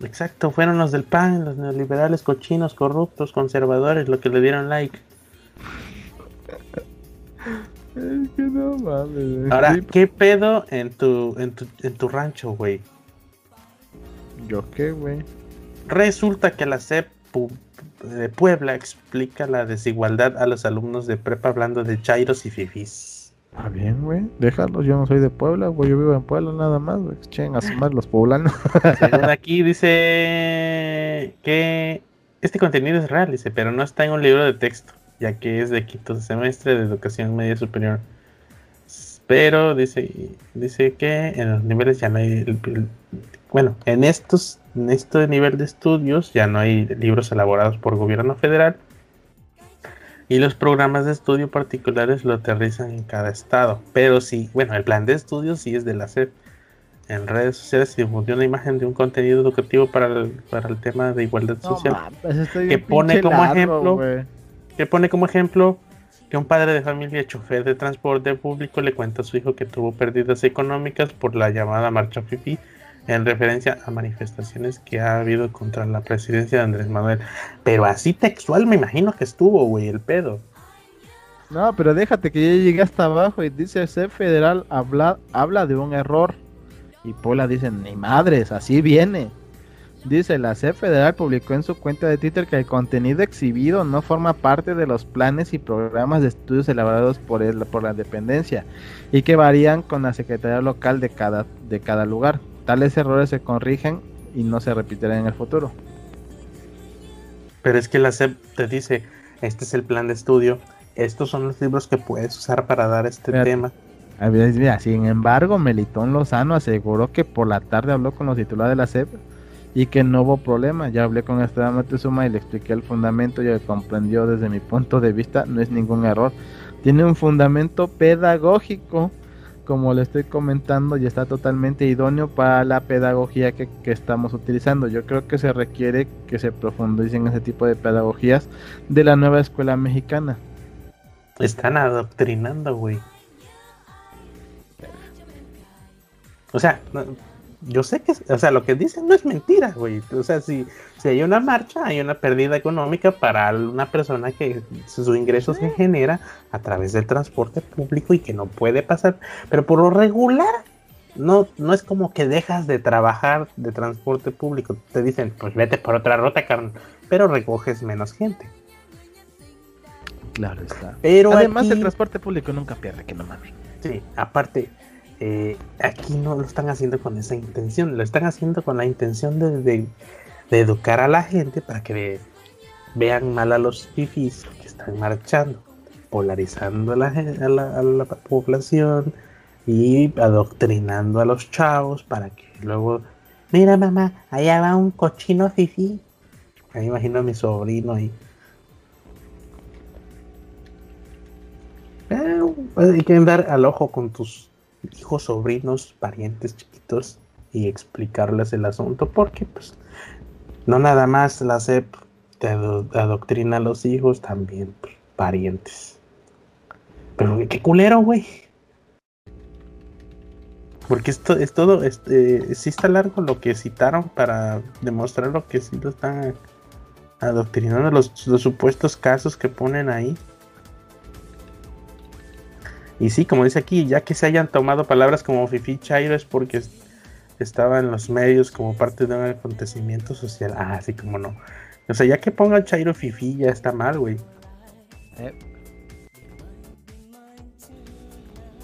Exacto, fueron los del PAN, los neoliberales cochinos, corruptos, conservadores, los que le dieron like. Es que no mames. Ahora, ¿qué pedo en tu, en tu, en tu rancho, güey? ¿Yo qué, güey? Resulta que la CEP de Puebla explica la desigualdad a los alumnos de prepa hablando de chairos y fifis. Está bien, güey. Déjalos, yo no soy de Puebla, güey. Yo vivo en Puebla nada más, güey. Chen a sumar los poblanos. aquí dice que este contenido es real, dice, pero no está en un libro de texto ya que es de quinto semestre de educación media superior. Pero dice, dice que en los niveles ya no hay, bueno, en estos, en este nivel de estudios ya no hay libros elaborados por gobierno federal y los programas de estudio particulares lo aterrizan en cada estado. Pero sí, bueno, el plan de estudios sí es de la SEP. en redes sociales y difundió una imagen de un contenido educativo para el, para el tema de igualdad No social. que pone como largo, ejemplo-. Que pone como ejemplo que un padre de familia chofer de transporte público le cuenta a su hijo que tuvo pérdidas económicas por la llamada marcha FIFI en referencia a manifestaciones que ha habido contra la presidencia de Andrés Manuel. Pero así textual me imagino que estuvo, güey, el pedo. No, pero déjate que ya llegué hasta abajo y dice C Federal habla, habla de un error. Y Pola dice, ni madres, así viene. Dice, la C Federal publicó en su cuenta de Twitter que el contenido exhibido no forma parte de los planes y programas de estudios elaborados por, el, por la dependencia y que varían con la Secretaría Local de cada, de cada lugar. Tales errores se corrigen y no se repetirán en el futuro. Pero es que la SEP te dice, este es el plan de estudio, estos son los libros que puedes usar para dar este tema. Mira, sin embargo, Melitón Lozano aseguró que por la tarde habló con los titulares de la SEP y que no hubo problema. Ya hablé con Esteban Moctezuma y le expliqué el fundamento y comprendió desde mi punto de vista, no es ningún error. Tiene un fundamento pedagógico, como le estoy comentando, y está totalmente idóneo para la pedagogía que, que estamos utilizando. Yo creo que se requiere que se profundice en ese tipo de pedagogías de la nueva escuela mexicana. Están adoctrinando, güey. O sea, yo sé que, o sea, lo que dicen no es mentira, güey. O sea, si, si hay una marcha, hay una pérdida económica para una persona que su ingreso se genera a través del transporte público y que no puede pasar. Pero por lo regular, no, no es como que dejas de trabajar de transporte público. Te dicen, pues vete por otra ruta, carnal. Pero recoges menos gente. Claro está. Pero Además, aquí- el transporte público nunca pierde, que no mames. Sí, aparte, eh, aquí no lo están haciendo con esa intención, lo están haciendo con la intención de, educar a la gente para que ve- vean mal a los fifis que están marchando, polarizando a la, a la- población y adoctrinando a los chavos para que luego, mira mamá, allá va un cochino fifi. Ahí imagino a mi sobrino ahí. Pues, hay que al ojo con tus hijos, sobrinos, parientes chiquitos y explicarles el asunto porque pues no nada más la SEP te ado- adoctrina a los hijos, también pues, parientes. Pero qué culero, güey. Porque esto es todo, este, sí está largo lo que citaron para demostrar lo que sí lo están adoctrinando, los, los supuestos casos que ponen ahí. Y sí, como dice aquí, ya que se hayan tomado palabras como Fifi Chairo es porque es- estaba en los medios como parte de un acontecimiento social. Ah, sí, como no. O sea, ya que pongan Chairo Fifi ya está mal, güey. Eh,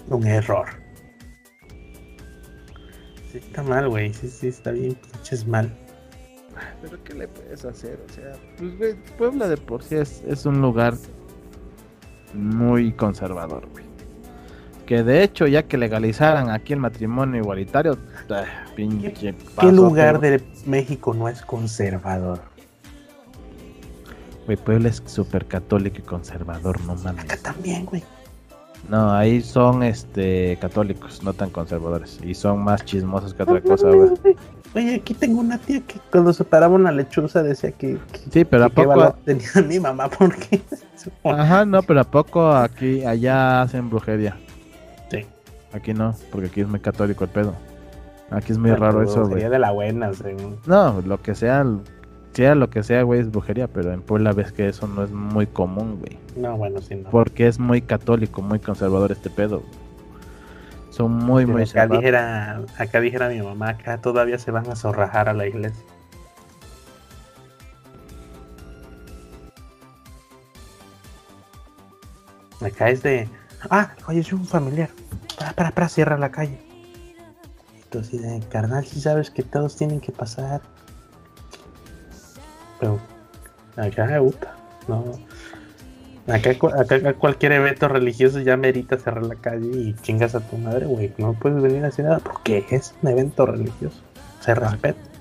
Un error. Sí, está mal, güey. Sí, sí, está bien, pinches mal. Pero ¿qué le puedes hacer? O sea, pues güey, Puebla de por sí es, es un lugar muy conservador, güey. Que de hecho, ya que legalizaran aquí el matrimonio igualitario, ah, pinche ¿Qué lugar de México no es conservador? Güey, Puebla es súper católico y conservador, no mames. Acá también, güey. No, ahí son este católicos, no tan conservadores. Y son más chismosos que otra cosa, güey. Oye, aquí tengo una tía que cuando se paraba una lechuza decía que, que, Sí, pero a que poco. valor tenía mi mamá porque Ajá, no, pero a poco aquí, allá hacen brujería. Aquí no, porque aquí es muy católico el pedo. Aquí es muy raro eso, güey. de la buena, según. No, lo que sea, sea lo que sea, güey, es brujería, pero en Puebla ves que eso no es muy común, güey. No, bueno, sí, no. Porque es muy católico, muy conservador este pedo. güey. Son muy, muy acá dijera, acá dijera mi mamá, acá todavía se van a zorrajar a la iglesia. Acá es de, ah, soy un familiar. Para, para, para, cierra la calle. Entonces, de, carnal, si sabes que todos tienen que pasar. Pero, acá, puta, no. Acá, acá, acá cualquier evento religioso ya merita cerrar la calle y chingas a tu madre, güey. No puedes venir a hacer nada porque es un evento religioso. Se respeta.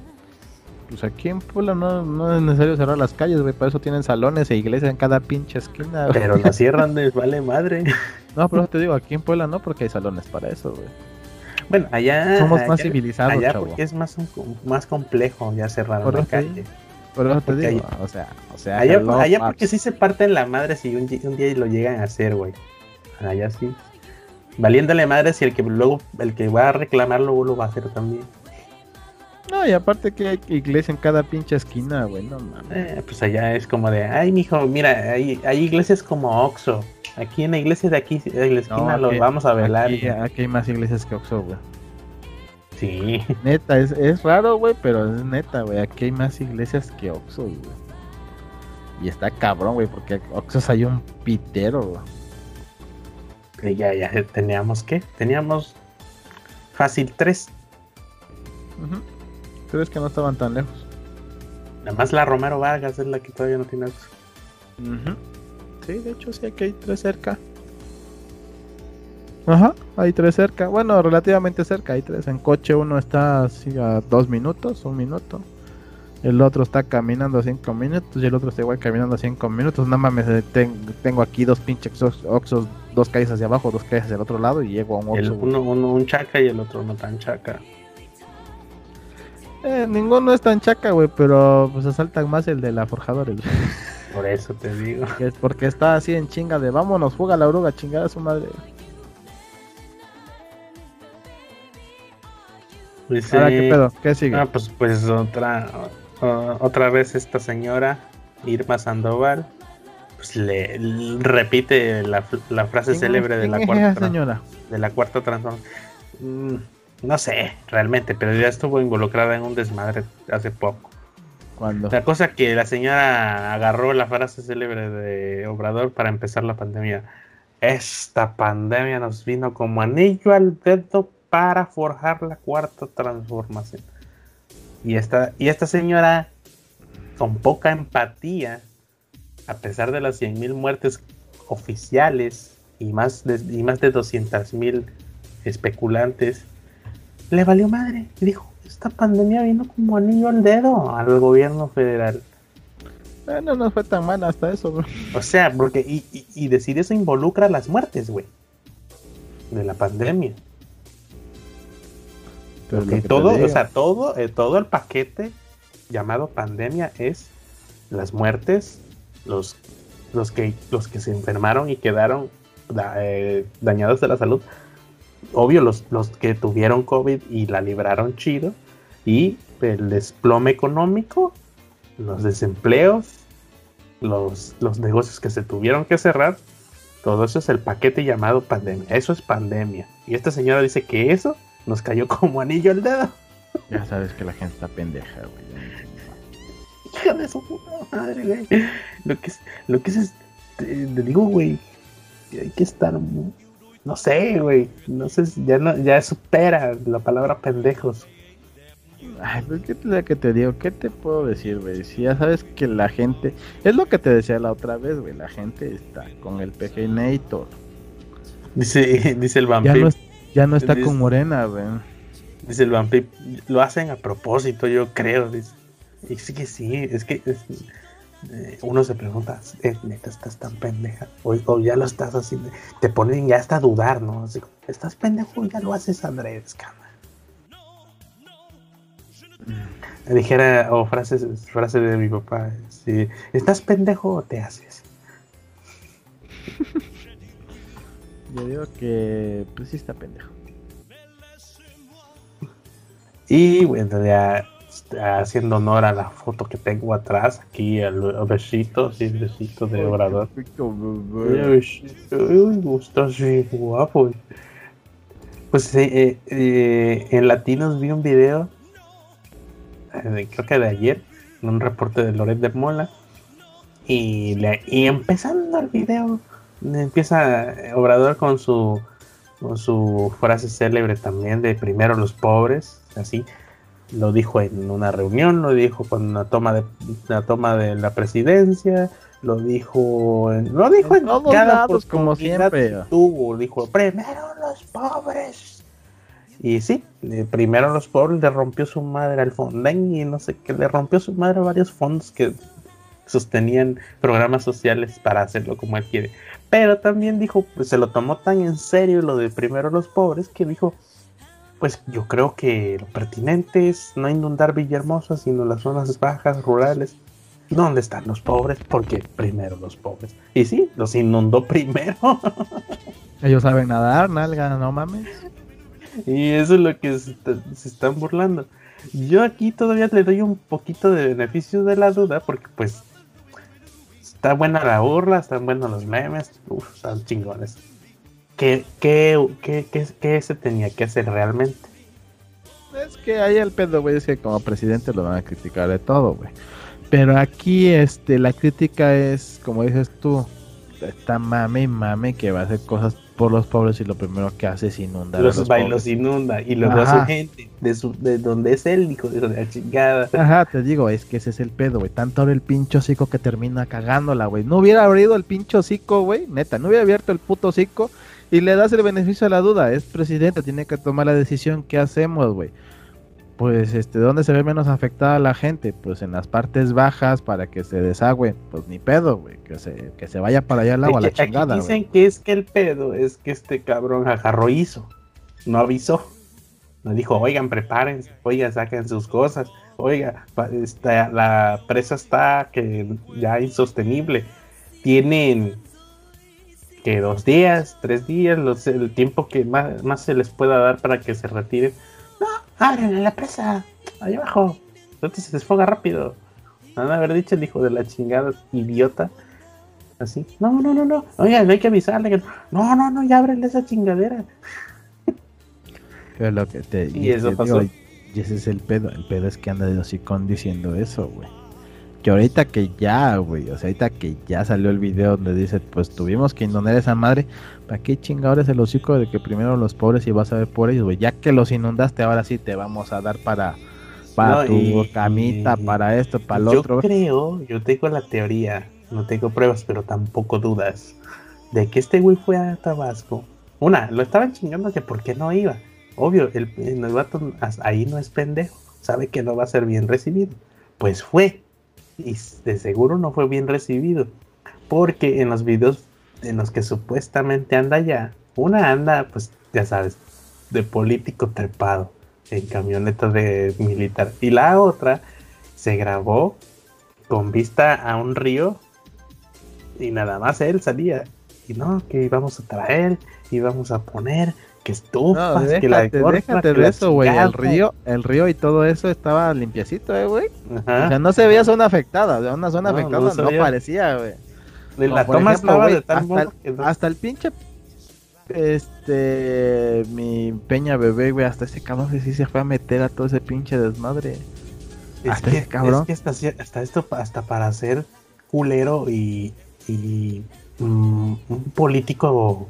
Pues aquí en Puebla no, no es necesario cerrar las calles, güey. Para eso tienen salones e iglesias en cada pinche esquina. güey. Pero la cierran les vale madre. No, pero te digo, aquí en Puebla no, porque hay salones para eso, güey. Bueno, allá. Somos allá- más civilizados, Allá chavo. porque es más, un- más complejo ya cerrar la calle. Por eso te digo, o sea, o sea, Allá, hello, allá paps. porque sí se parten la madre si un, día lo llegan a hacer, güey. Allá sí. Valiéndole madre si el que luego, el que va a reclamar luego lo va a hacer también. No, y aparte que hay iglesia en cada pinche esquina, güey, no mames. Eh, pues allá es como de, ay, mijo, mira, hay, hay iglesias como Oxxo. Aquí en la iglesia de aquí, en la esquina, lo aquí- vamos a velar. Aquí, aquí hay más iglesias que Oxxo, güey. Sí. Neta, es, es raro, güey, pero es neta, güey. Aquí hay más iglesias que Oxxo, güey. Y está cabrón, güey, porque Oxxos hay un pitero, güey. Ya, ya teníamos, ¿qué? Teníamos fácil tres. Ujú. ¿Crees que no estaban tan lejos? Nada más la Romero Vargas es la que todavía no tiene Oxxo. Sí, de hecho sí, aquí hay tres cerca. Ajá, hay tres cerca. Bueno, relativamente cerca, hay tres. En coche uno está así a dos minutos, un minuto. El otro está caminando cinco minutos y el otro está igual caminando cinco minutos. No mames, ten- tengo aquí dos pinches Ox- Oxxos, dos calles hacia abajo, dos calles hacia el otro lado y llego a un El güey. uno, uno un chaca y el otro no tan chaca. Eh, ninguno es tan chaca, güey, pero pues asaltan más el de la forjadores. Por eso te digo. Es porque está así en chinga de vámonos, fuga la oruga, chingada su madre. Dice, Ahora, ¿qué pedo? ¿Qué sigue? Ah, pues, pues otra, otra vez esta señora, Irma Sandoval, pues le, le repite la, la frase ¿Quién- célebre de la cuarta señora? de la cuarta transformación. No sé, realmente, pero ya estuvo involucrada en un desmadre hace poco. La cosa que la señora agarró la frase célebre de Obrador para empezar la pandemia. Esta pandemia nos vino como anillo al dedo para forjar la cuarta transformación. Y esta, y esta señora, con poca empatía, a pesar de las 100.000 muertes oficiales y más de, y más de 200.000 especulantes, le valió madre. Y dijo, esta pandemia vino como anillo al dedo al gobierno federal. Eh, no nos fue tan mal hasta eso, güey. O sea, porque y, y- y decir eso involucra las muertes, güey. De la pandemia. Pero Porque lo que te todo, o sea, todo, eh, todo el paquete llamado pandemia es las muertes, los, los que, los que se enfermaron y quedaron da- eh, dañados de la salud. Obvio, los, los que tuvieron COVID y la libraron chido. Y el desplome económico, los desempleos, los, los negocios que se tuvieron que cerrar. Todo eso es el paquete llamado pandemia. Eso es pandemia. Y esta señora dice que eso nos cayó como anillo al dedo. ya sabes que la gente está pendeja, güey. Hija de su puta madre, güey. Lo que es, lo que es, es- te, te digo, güey, que hay que estar, mu- no sé, güey, no sé, ya no, ya supera la palabra pendejos. Ay, pues, ¿qué te, que te digo? ¿Qué te puedo decir, güey? Si ya sabes que la gente... Es lo que te decía la otra vez, güey. La gente está con el PGNator. Dice, dice el Ya vampiro, no, es- ya no está Dice- con Morena, güey. dice el vampiro, lo hacen a propósito, yo creo, dice. Y sí que sí, es que es- eh, uno se pregunta, ¿eh, neta estás tan pendeja? O, o ya lo estás haciendo, te ponen ya hasta a dudar, ¿no? Así como, estás pendejo, ya lo haces Andrés, cama. Dijera, o frases, frase de mi papá, si estás pendejo o te haces. Yo digo que... Pues sí está pendejo. Y bueno, ya haciendo honor a la foto que tengo atrás, aquí al al besito, sí, el besito de Obrador. Mira, besito, uy, está así guapo. Pues eh, eh, eh, en Latinos vi un video, eh, creo que de ayer, en un reporte de Loret de Mola, y, le- y empezando el video, empieza Obrador con su, con su frase célebre también de primero los pobres, así. Lo dijo en una reunión, lo dijo con una toma de la toma de la presidencia, lo dijo en, lo dijo En en, todos cada lados, como siempre. tuvo, dijo primero los pobres. Y sí, eh, primero los pobres le rompió su madre al Fonden y no sé qué, le rompió su madre a varios fondos que sostenían programas sociales para hacerlo como él quiere. Pero también dijo, pues se lo tomó tan en serio lo de primero los pobres que dijo, pues yo creo que lo pertinente es no inundar Villahermosa, sino las zonas bajas, rurales, ¿Dónde están los pobres? Porque primero los pobres. Y sí, los inundó primero. Ellos saben nadar, nalga, no mames. Y eso es lo que se, están burlando. Yo aquí todavía le doy un poquito de beneficio de la duda porque pues está buena la burla, están buenos los memes, Uf, están chingones. ¿Qué, qué, qué, qué, se tenía que hacer realmente? Es que ahí el pedo, güey, es que como presidente lo van a criticar de todo, güey. Pero aquí este la crítica es, como dices tú, está mame y mame que va a hacer cosas por los pobres y lo primero que hace es inundar. Los, a los, inunda y los da a su gente, de, su, de donde es él, hijo de la chingada. Ajá, te digo, es que ese es el pedo, güey. Tanto abre el pincho hocico que termina cagándola, güey. No hubiera abrido el pincho hocico, güey, neta, no hubiera abierto el puto hocico y le das el beneficio a la duda. Es presidente, tiene que tomar la decisión. ¿Qué hacemos, güey? pues este dónde se ve menos afectada la gente pues en las partes bajas para que se desagüe pues ni pedo güey que se que se vaya para allá el agua la chingada dicen que es que el pedo es que este cabrón agarró hizo no avisó no dijo oigan prepárense oigan saquen sus cosas oiga esta, la presa está que ya insostenible tienen que dos días tres días el tiempo que más, más se les pueda dar para que se retiren no, ábrenle la presa, allá abajo. Entonces se desfoga rápido. Van a haber dicho el hijo de la chingada idiota. Así. No, no, no, no. No hay que avisarle. No, no, no, ya ábrenle esa chingadera. lo que te, y, eso pasó. y ese es el pedo. El pedo es que anda de hocicón diciendo eso, güey que ahorita que ya, güey, o sea, ahorita que ya salió el video donde dice, pues tuvimos que inundar esa madre, ¿para qué chingadores el hocico de que primero los pobres y vas a ver por ellos, güey? Ya que los inundaste, ahora sí te vamos a dar para, para tu camita, para esto, para lo otro. Yo creo, yo tengo la teoría, no tengo pruebas, pero tampoco dudas, de que este güey fue a Tabasco. Una, lo estaban chingando que por qué no iba. Obvio, el, el ahí no es pendejo, sabe que no va a ser bien recibido. Pues fue, y de seguro no fue bien recibido. Porque en los videos en los que supuestamente anda ya, una anda, pues ya sabes, de político trepado en camioneta de militar. Y la otra se grabó con vista a un río y nada más él salía. Y no, que íbamos a traer, íbamos a poner, que estufas, que la déjate de eso, güey. El río, el río y todo eso estaba limpiecito, eh, güey. O sea, no se veía zona afectada, una zona afectada no, parecía, güey. La toma estaba de tal hasta, el, hasta el pinche este mi peña bebé, güey, hasta ese cabrón sí se fue a meter a todo ese pinche desmadre. hasta ese cabrón. Es que hasta, hasta, esto hasta para ser culero y, y mm, un político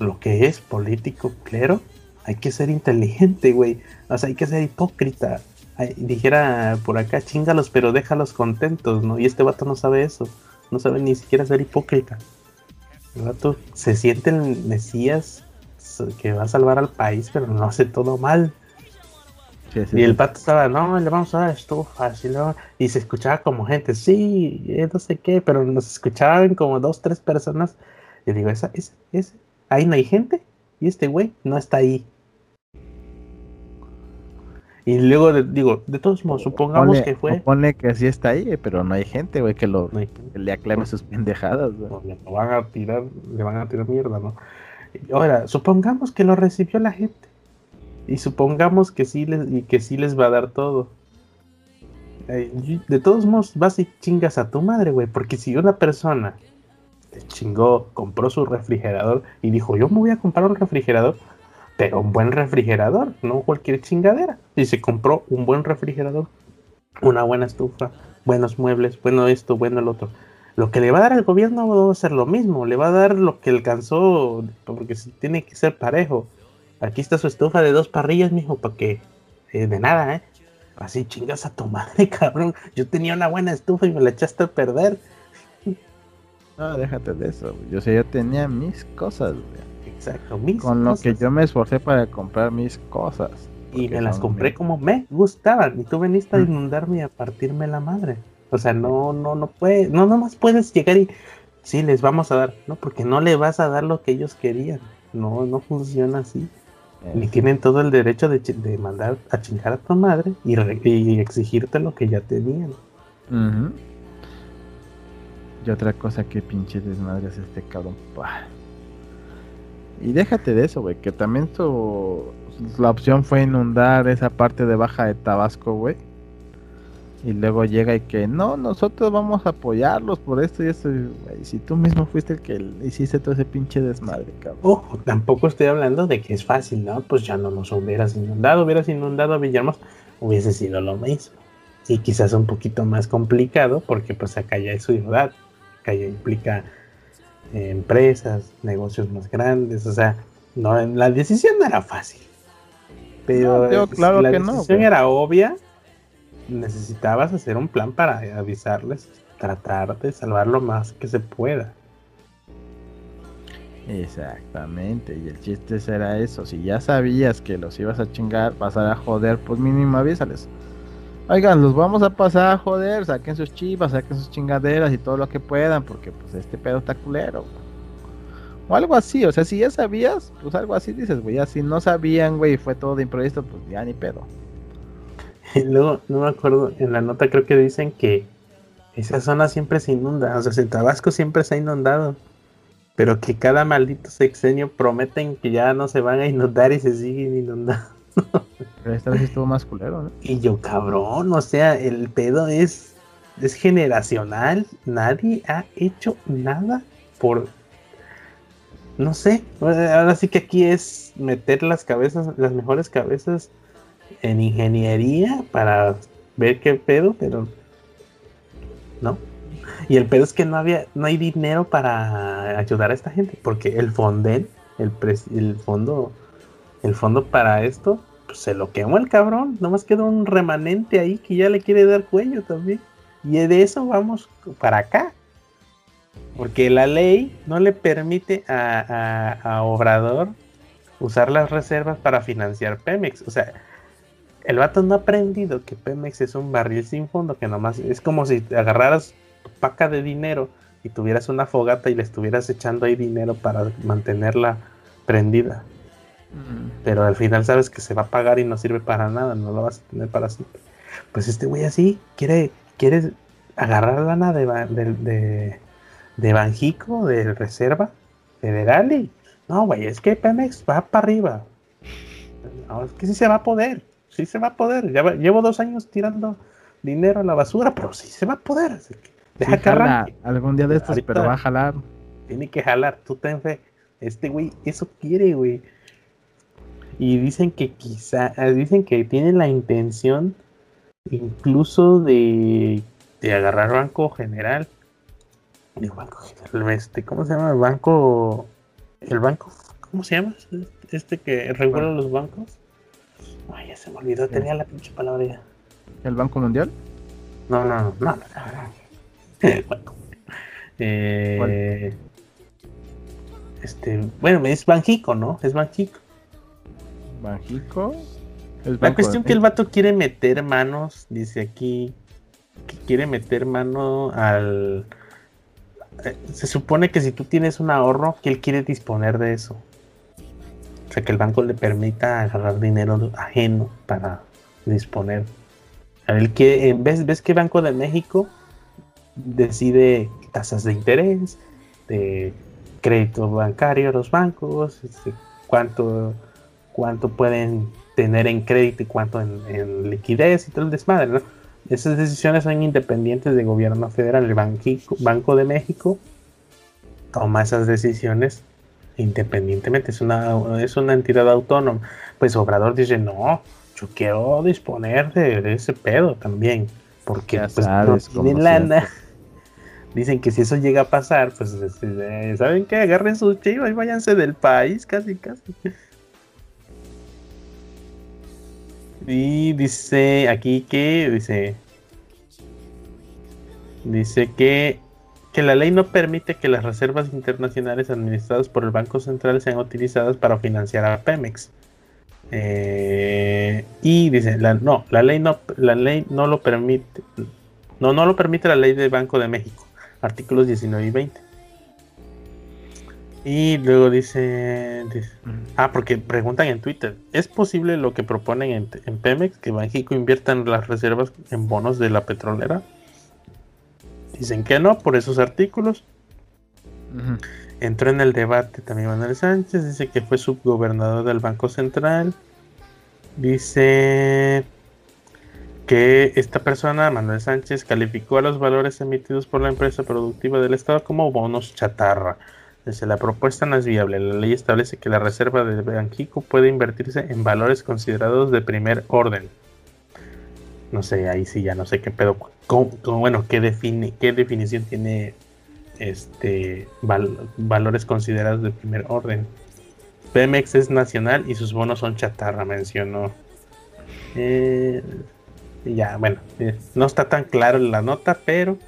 lo que es político, clero, hay que ser inteligente, güey. O sea, hay que ser hipócrita. dijera por acá, chingalos, pero déjalos contentos, ¿no? Y este vato no sabe eso. No sabe ni siquiera ser hipócrita. El vato se siente el Mesías que va a salvar al país, pero no hace todo mal. y el vato estaba, no, le vamos a dar estufas. Y, y se escuchaba como gente, sí, eh, no sé qué, pero nos escuchaban como dos, tres personas. Y digo, esa, es, es, ahí no hay gente y este güey no está ahí. Y luego digo, de todos modos, supongamos que fue. Pone que sí está ahí, pero no hay gente, güey, que lo le aclame sus pendejadas, le van a tirar, le van a tirar mierda, ¿no? Ahora, supongamos que lo recibió la gente. Y supongamos que sí les, y que sí les va a dar todo. De todos modos, vas y chingas a tu madre, güey. Porque si una persona chingó, compró su refrigerador y dijo, yo me voy a comprar un refrigerador, pero un buen refrigerador, no cualquier chingadera. Y se compró un buen refrigerador, una buena estufa, buenos muebles, bueno esto, bueno el otro. Lo que le va a dar al gobierno va a ser lo mismo, le va a dar lo que alcanzó, porque tiene que ser parejo. Aquí está su estufa de dos parrillas, mijo, para que eh, de nada, ¿eh? Así chingas a tu madre, cabrón. Yo tenía una buena estufa y me la echaste a perder. No, déjate de eso. Yo sé, yo tenía mis cosas, Exacto, mis Con lo que yo me esforcé para comprar mis cosas. Y me las compré como me gustaban. Y tú veniste a inundarme y a partirme la madre. O sea, no, no, no puedes, no nomás puedes llegar y sí, les vamos a dar. No, porque no le vas a dar lo que ellos querían. No, no funciona así. Y tienen todo el derecho de, mandar a chingar a tu madre y, exigirte lo que ya tenían. Y otra cosa que pinche desmadre es este cabrón. Y déjate de eso, güey, que también su, la opción fue inundar esa parte de baja de Tabasco, güey. Y luego llega y que no, nosotros vamos a apoyarlos por esto y esto. Y si tú mismo fuiste el que hiciste todo ese pinche desmadre, cabrón. Ojo, tampoco estoy hablando de que es fácil, ¿no? Pues ya no nos hubieras inundado, hubieras inundado a Villahermosa, hubiese sido lo mismo. Y quizás un poquito más complicado porque pues acá ya es ciudad, ya implica eh, empresas, negocios más grandes, o sea, no, la decisión no era fácil. Pero claro la decisión era obvia necesitabas hacer un plan para avisarles, tratar de salvar lo más que se pueda. Exactamente, y el chiste era eso, si ya sabías que los ibas a chingar, pasar a joder, pues mínimo avísales. Oigan, los vamos a pasar a joder, saquen sus chivas, saquen sus chingaderas y todo lo que puedan, porque pues este pedo está culero. O algo así, o sea, si ya sabías, pues algo así dices, güey, ya si no sabían, güey, fue todo de improviso, pues ya ni pedo. Y luego, no me acuerdo, en la nota creo que dicen que esa zona siempre se inunda. O sea, en Tabasco siempre se ha inundado. Pero que cada maldito sexenio prometen que ya no se van a inundar y se siguen inundando. Pero esta vez estuvo más culero, ¿no? Y yo, cabrón, o sea, el pedo es, es generacional. Nadie ha hecho nada por. No sé. Ahora sí que aquí es meter las cabezas, las mejores cabezas en ingeniería para ver qué pedo, pero no. Y el pedo es que no había, no hay dinero para ayudar a esta gente, porque el Fonden, el, el fondo, el fondo para esto, pues se lo quemó el cabrón, nomás quedó un remanente ahí que ya le quiere dar cuello también. Y de eso vamos para acá. Porque la ley no le permite a, a, a Obrador usar las reservas para financiar Pemex. O sea, el vato no ha aprendido que Pemex es un barril sin fondo, que nomás es como si agarraras tu paca de dinero y tuvieras una fogata y le estuvieras echando ahí dinero para mantenerla prendida. Pero al final sabes que se va a pagar y no sirve para nada, no lo vas a tener para siempre. Pues este güey así quiere, quiere agarrar lana de, de, de, de Banjico, de Reserva Federal y no, güey, es que Pemex va para arriba. No, es que sí se va a poder sí se va a poder. Ya llevo dos años tirando dinero a la basura, pero sí se va a poder. Deja que Algún día de estos, pero va a jalar. Tiene que jalar, tú ten fe. Este güey, eso quiere, güey. Y dicen que quizá, ah, dicen que tienen la intención incluso de, de agarrar Banco General. El Banco General, este, ¿cómo se llama? El banco, el banco, ¿cómo se llama? Este que regula los bancos. Ay, ya se me olvidó, tenía la pinche palabra ya. ¿El Banco Mundial? No, no, no, no. eh, este, bueno, es Banjico, ¿no? Es Banjico. ¿Banjico? la cuestión que el vato quiere meter manos, dice aquí, que quiere meter mano al... Eh, se supone que si tú tienes un ahorro, que él quiere disponer de eso. O sea, que el banco le permita agarrar dinero ajeno para disponer. El que, ¿ves, ¿Ves que Banco de México decide tasas de interés, de crédito bancario a los bancos, este, cuánto, cuánto pueden tener en crédito y cuánto en, liquidez y todo el desmadre, ¿no? Esas decisiones son independientes del gobierno federal. El Banco de México toma esas decisiones independientemente, es una, es una entidad autónoma. Pues Obrador dice, no, yo quiero disponer de, ese pedo también, porque pues, no tienen lana. Dicen que si eso llega a pasar, pues este, saben que agarren sus chivas y váyanse del país, casi, casi. Y dice aquí que, dice, dice que que la ley no permite que las reservas internacionales administradas por el Banco Central sean utilizadas para financiar a Pemex. Eh, y dice, no, la ley no, la ley no lo permite. No, no lo permite la ley del Banco de México, artículos 19 y 20. Y luego dice, ah, porque preguntan en Twitter, ¿es posible lo que proponen en, Pemex que Banjico invierta en las reservas en bonos de la petrolera? Dicen que no por esos artículos. Entró en el debate también Manuel Sánchez, dice que fue subgobernador del Banco Central. Dice que esta persona, Manuel Sánchez, calificó a los valores emitidos por la empresa productiva del Estado como bonos chatarra Dice, la propuesta no es viable. La ley establece que la reserva de Banjico puede invertirse en valores considerados de primer orden. No sé, ahí sí ya no sé qué pedo. bueno, ¿qué, define, qué definición tiene este valores considerados de primer orden? Pemex es nacional y sus bonos son chatarra, mencionó. Eh, ya, bueno, eh, no está tan claro la nota, pero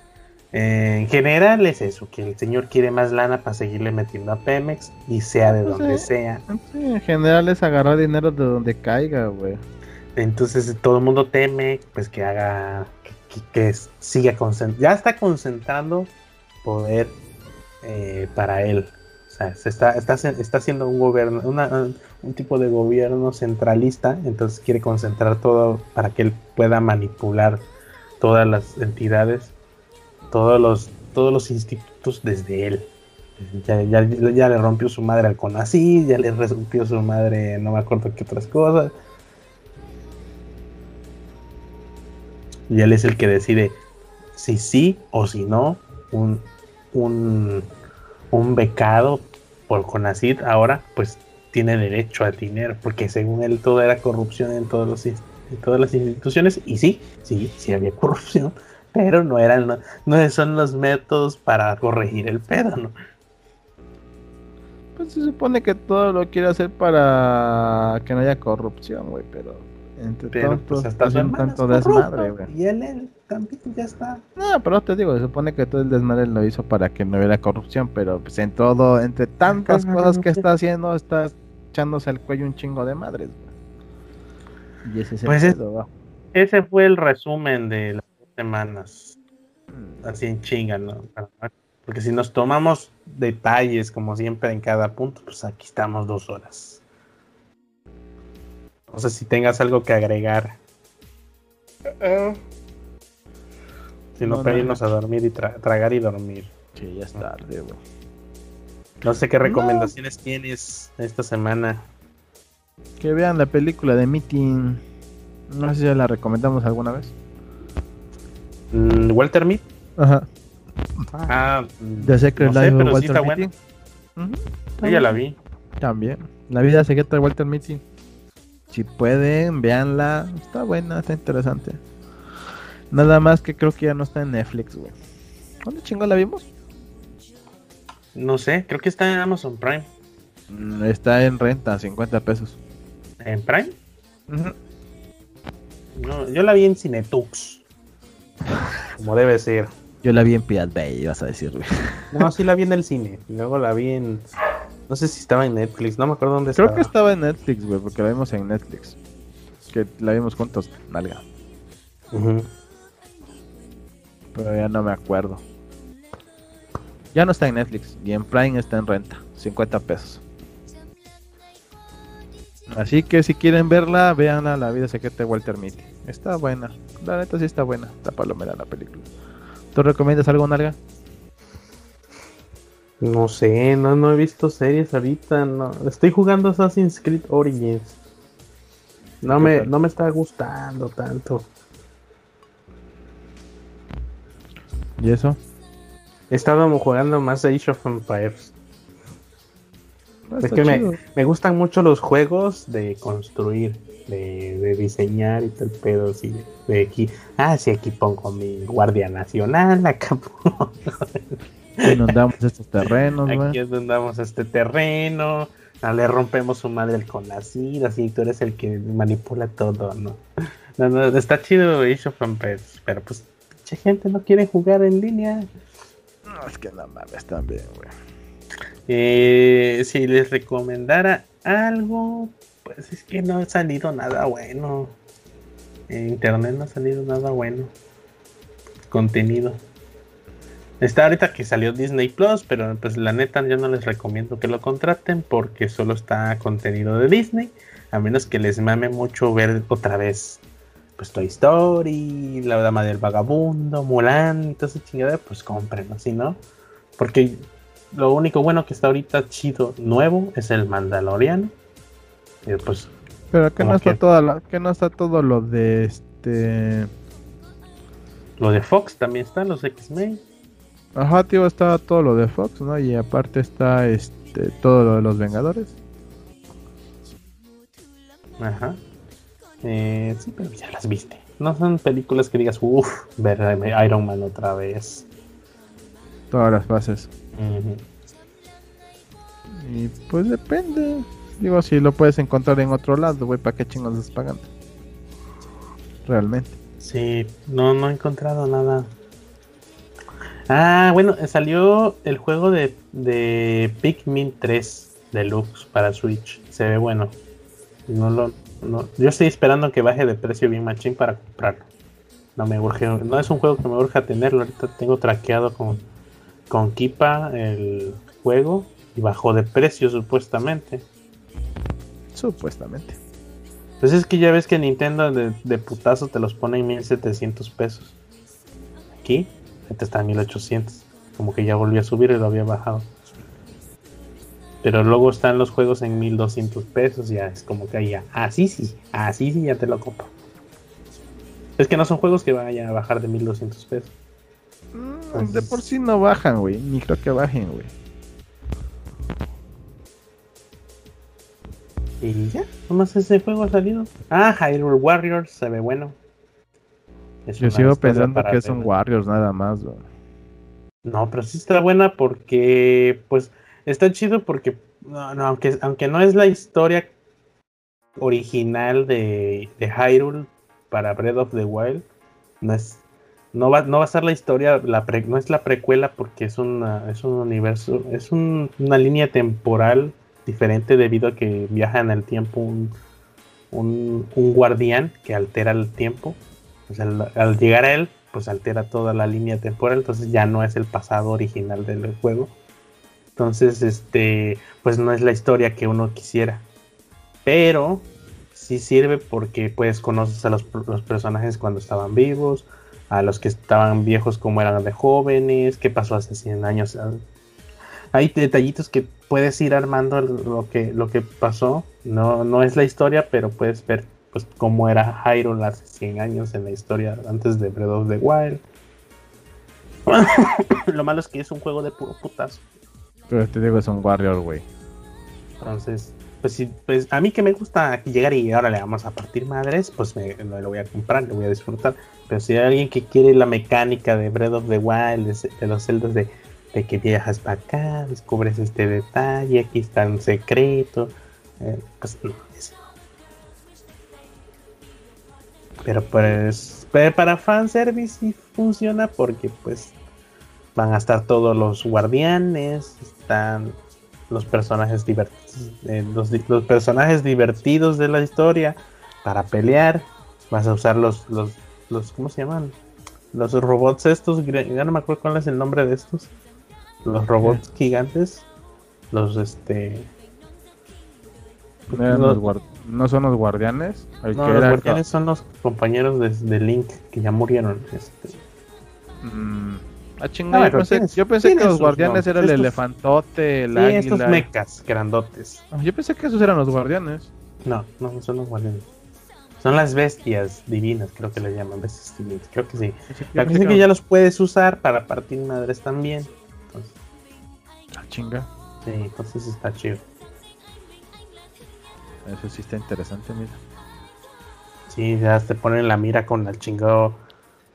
eh, en general es eso, que el señor quiere más lana para seguirle metiendo a Pemex y sea de pues donde sea. en general es agarrar dinero de donde caiga, güey. Entonces todo el mundo teme pues que haga, que, siga concentrando, ya está concentrando poder eh, para él. O sea, se está, está, está haciendo un gobierno, un tipo de gobierno centralista, entonces quiere concentrar todo para que él pueda manipular todas las entidades todos los, todos los institutos desde él. Ya, ya, le rompió su madre al CONACYT, ya le rompió su madre, no me acuerdo qué otras cosas. Y él es el que decide si sí o si no un, un, un becado por CONACYT ahora pues tiene derecho a dinero, porque según él todo era corrupción en, todos los, en todas las instituciones, y sí, sí, sí había corrupción, pero no eran, no, son los métodos para corregir el pedo, ¿no? Pues se supone que todo lo quiere hacer para que no haya corrupción, güey, pero entre pero, pues hasta un tanto desmadre, güey. Y él, él, también ya está. No, pero te digo, se supone que todo el desmadre lo hizo para que no hubiera corrupción, pero pues en todo, entre tantas cosas que está haciendo, está echándose al cuello un chingo de madres, güey. Y ese es el pues pedo, Ese fue el resumen de la semanas. Mm. Así en chinga, ¿no? Porque si nos tomamos detalles, como siempre, en cada punto, pues aquí estamos dos horas. No sé si tengas algo que agregar. Uh-uh. Si no, para irnos a dormir y tragar y dormir. Sí, ya es tarde, No sé qué recomendaciones tienes esta semana. Que vean la película de Meeting. No sé si ya la recomendamos alguna vez. Mm, Walter Mead. Ajá. Ah, The Secret Life of Walter Mitty. Ya la vi. También. La vida secreta de Walter Mitty. Si pueden, véanla. Está buena, está interesante. Nada más que creo que ya no está en Netflix, güey. ¿Dónde chingón la vimos? No sé, creo que está en Amazon Prime. Mm, está en renta, 50 pesos. ¿En Prime? No, yo la vi en Cinetux. Como debe ser. Yo la vi en Pirate Bay, vas a decir, No, sí la vi en el cine. Luego la vi en. No sé si estaba en Netflix, no me acuerdo dónde Creo estaba. Creo que estaba en Netflix, güey, porque la vimos en Netflix. Que la vimos juntos, nalga. Pero ya no me acuerdo. Ya no está en Netflix y en Prime está en renta, 50 pesos. Así que si quieren verla, veanla La vida secreta de Walter Mitty. Está buena. La neta sí está buena. Está palomera la película. ¿Tú recomiendas algo, Nalga? No sé, no, no he visto series ahorita. No. Estoy jugando Assassin's Creed Origins. No me, no me está gustando tanto. ¿Y eso? Estado jugando más Age of Empires. Ah, es que me, me, gustan mucho los juegos de construir de, diseñar y tal pedo así de, aquí ah sí aquí pongo mi guardia nacional acá inundamos estos terrenos aquí inundamos este terreno ah, le rompemos su madre el conacid así tú eres el que manipula todo no no, no está chido Age of Empires pero pues mucha gente no quiere jugar en línea. No es que no mames también güey. Eh, si les recomendara algo pues es que no ha salido nada bueno. En internet no ha salido nada bueno. Contenido. Está ahorita que salió Disney Plus, pero pues la neta yo no les recomiendo que lo contraten porque solo está contenido de Disney, a menos que les mame mucho ver otra vez pues Toy Story, La Dama del Vagabundo, Mulan y toda esa chingada, pues compren, así no. Porque lo único bueno que está ahorita chido nuevo es el Mandaloriano. Y pues Pero que no está toda la, que no está todo lo de este lo de Fox también está, los X-Men. Ajá, tío, está todo lo de Fox, ¿no? Y aparte está este todo lo de los Vengadores. Ajá. Eh, sí, pero ya las viste. No son películas que digas, uff, ver Iron Man otra vez. Todas las fases. Y pues depende. Digo, si lo puedes encontrar en otro lado, güey, ¿para qué chingos estás pagando? Realmente. Sí, no, no he encontrado nada. Ah, bueno, salió el juego de, de Pikmin 3 Deluxe para Switch. Se ve bueno. No lo, no, yo estoy esperando que baje de precio bien machín para comprarlo. No me urge, no es un juego que me urge tenerlo. Ahorita tengo traqueado con, con Kipa el juego y bajó de precio supuestamente. Supuestamente. Pues es que ya ves que Nintendo de, de putazo te los pone en 1700 pesos. Aquí, este está en 1800. Como que ya volvió a subir y lo había bajado. Pero luego están los juegos en 1200 pesos. Ya es como que ya, así sí, así sí ya te lo compro. Es que no son juegos que vayan a bajar de 1200 pesos. Mm, de por sí no bajan, güey. Ni creo que bajen, güey. Y ya, nomás ese juego ha salido. Ah, Hyrule Warriors se ve bueno. Es Yo sigo pensando que son Warriors nada más, güey. No, pero sí está buena porque, pues, está chido porque, no, aunque, aunque no es la historia original de, de Hyrule para Breath of the Wild, no es no va, no va a ser la historia, la no es la precuela porque es, una, es un universo, es una línea temporal diferente debido a que viaja en el tiempo un, un, guardián que altera el tiempo. al, llegar a él, pues altera toda la línea temporal, entonces ya no es el pasado original del juego. Entonces, este, pues no es la historia que uno quisiera. Pero sí sirve porque pues conoces a los, los personajes cuando estaban vivos, a los que estaban viejos como eran de jóvenes, qué pasó hace 100 años. Hay detallitos que puedes ir armando lo que, lo que pasó. No, no es la historia, pero puedes ver pues cómo era Hyrule hace 100 años en la historia antes de Breath of the Wild. lo malo es que es un juego de puro putazo. Pero te digo, es un Warrior, güey. Entonces, pues, sí, pues a mí que me gusta llegar y ahora le vamos a partir madres, pues me, lo voy a comprar, lo voy a disfrutar. Pero si hay alguien que quiere la mecánica de Breath of the Wild, de, los celdas de, que viajas para acá, descubres este detalle, aquí está un secreto, eh, pues no, eso. Pero pues para fanservice sí funciona porque pues van a estar todos los guardianes, están los personajes divertidos, eh, los, los, personajes divertidos de la historia para pelear. Vas a usar los, los los ¿cómo se llaman? Los robots estos, ya no me acuerdo cuál es el nombre de estos. Los robots gigantes. Los este no, son los guardianes. no, los guardianes son los compañeros de, Link que ya murieron. Este. Mm, ah, chingada, yo pensé, que los guardianes eran el elefantote, el sí, estos mecas grandotes. Ah, yo pensé que esos eran los guardianes. No, no son los guardianes. Son las bestias divinas, creo que le llaman bestias divinas. Creo que sí. La cosa es que ya los puedes usar para partir madres también. Chinga. Sí, entonces está chido. Eso sí está interesante, mira. Sí, ya te ponen la mira con el chingado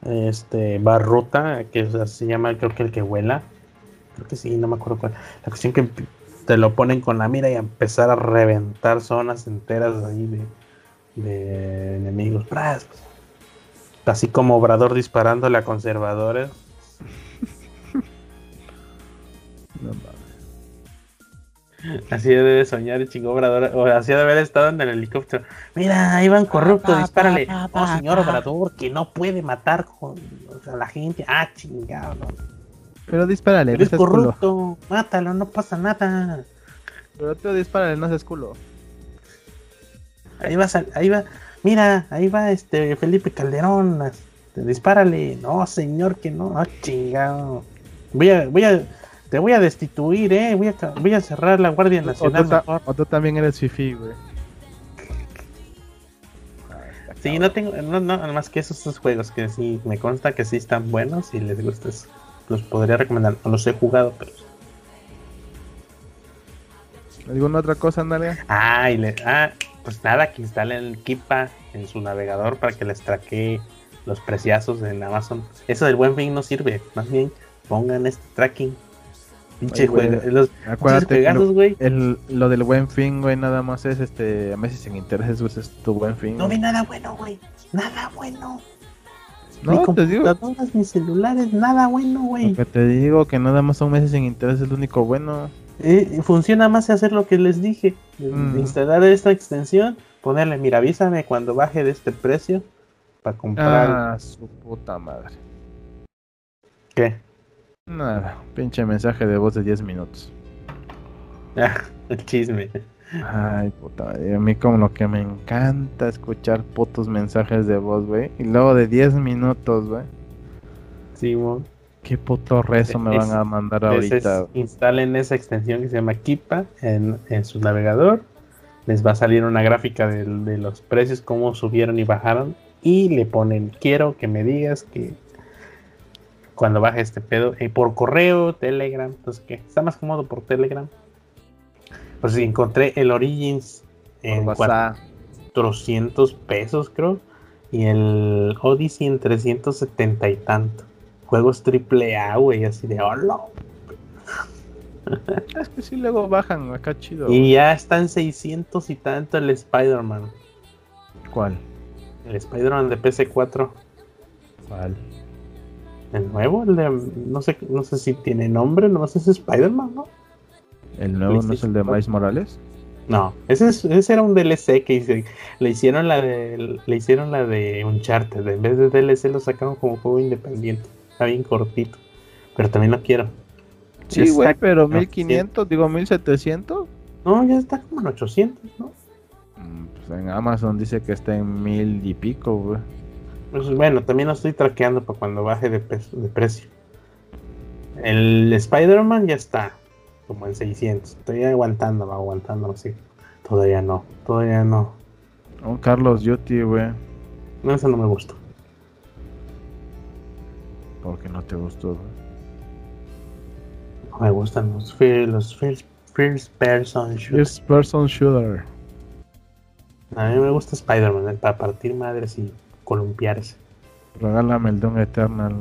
este barruta, que se llama creo que el que vuela. Creo que sí, no me acuerdo cuál. La cuestión que te lo ponen con la mira y a empezar a reventar zonas enteras ahí de de enemigos. Pues, así como Obrador disparándole a conservadores. Así debe soñar el chingo Obrador. O así debe haber estado en el helicóptero. Mira, Iván corrupto, dispárale. Oh, señor Obrador, que no puede matar con, a la gente. Ah, chingado. Pero dispárale, no Eres seas culo. corrupto, mátalo, no pasa nada. Pero tú dispárale, no seas culo. Ahí va, sal- ahí va, mira, ahí va este Felipe Calderón, este, dispárale. No, señor, que no, ah, chingado. Voy a, voy a, te voy a destituir, eh, voy a, ca- voy a cerrar la Guardia O Nacional. tú, mejor. o tú también eres fifi, güey. Sí, no tengo, no, no, más que esos, esos juegos que sí, me consta que sí están buenos y les gusta, eso, los podría recomendar. No los he jugado, pero. ¿Alguna otra cosa, Nalia? Ah, y le, ah, pues nada, que instalen el Kipa en su navegador para que les traquee los preciazos en Amazon. Eso del buen fin no sirve, más bien pongan este tracking. Pinche juego, los Acuérdate juegazos, güey. el, lo del buen fin, güey, nada más es este. A veces sin intereses, güey, es tu buen fin. No vi nada bueno, güey. Nada bueno. No, ni te digo. computadoras, ni celulares, nada bueno, güey. Que te digo que nada más son meses sin interés es lo único bueno. Eh, funciona más hacer lo que les dije. Mm. Instalar esta extensión, ponerle, mira, avísame cuando baje de este precio para comprar. Ah, su puta madre. ¿Qué? Nada, pinche mensaje de voz de 10 minutos. Ah, el chisme. Ay, puta. A mí como lo que me encanta escuchar putos mensajes de voz, güey. Y luego de 10 minutos, güey. Simón. Qué puto rezo me Es- van a mandar ahorita. instalen esa extensión que se llama Kipa en, en su navegador. Les va a salir una gráfica del- de, los precios, cómo subieron y bajaron. Y le ponen, quiero que me digas que cuando baje este pedo, eh, por correo, Telegram, entonces que está más cómodo por Telegram. Pues sí, encontré el Origins en Por WhatsApp. 400 pesos, creo. Y el Odyssey en 370 y tanto. Juegos triple A, güey, así de hola. Es que sí, luego bajan acá chido. Y ya está en 600 y tanto el Spider-Man. ¿Cuál? El Spider-Man de PC4. ¿Cuál? El nuevo, el de, no sé, no sé si tiene nombre, no sé si es Spider-Man, ¿no? ¿El nuevo no es el de Miles Morales? No, ese, es- ese era un DLC que hice- le hicieron la de le hicieron la de Uncharted, en vez de DLC lo sacaron como juego independiente, está bien cortito, pero también lo quiero. Sí, güey, pero no, 1500, digo 1700. No, ya está como en 800, ¿no? Mm, Pues en Amazon dice que está en mil y pico, güey. Pues bueno, también lo estoy traqueando para cuando baje de, peso- de precio. El Spider-Man ya está como en 600. Estoy aguantando, aguantando así. Todavía no, todavía no. Un Carlos Duty, güey. No, eso no me gusta. Porque no te gustó, güey. No me gustan los, los first, first person shooters. First person shooter. A mí me gusta Spider-Man, el para partir madres y columpiarse. Regálame el Doom Eternal.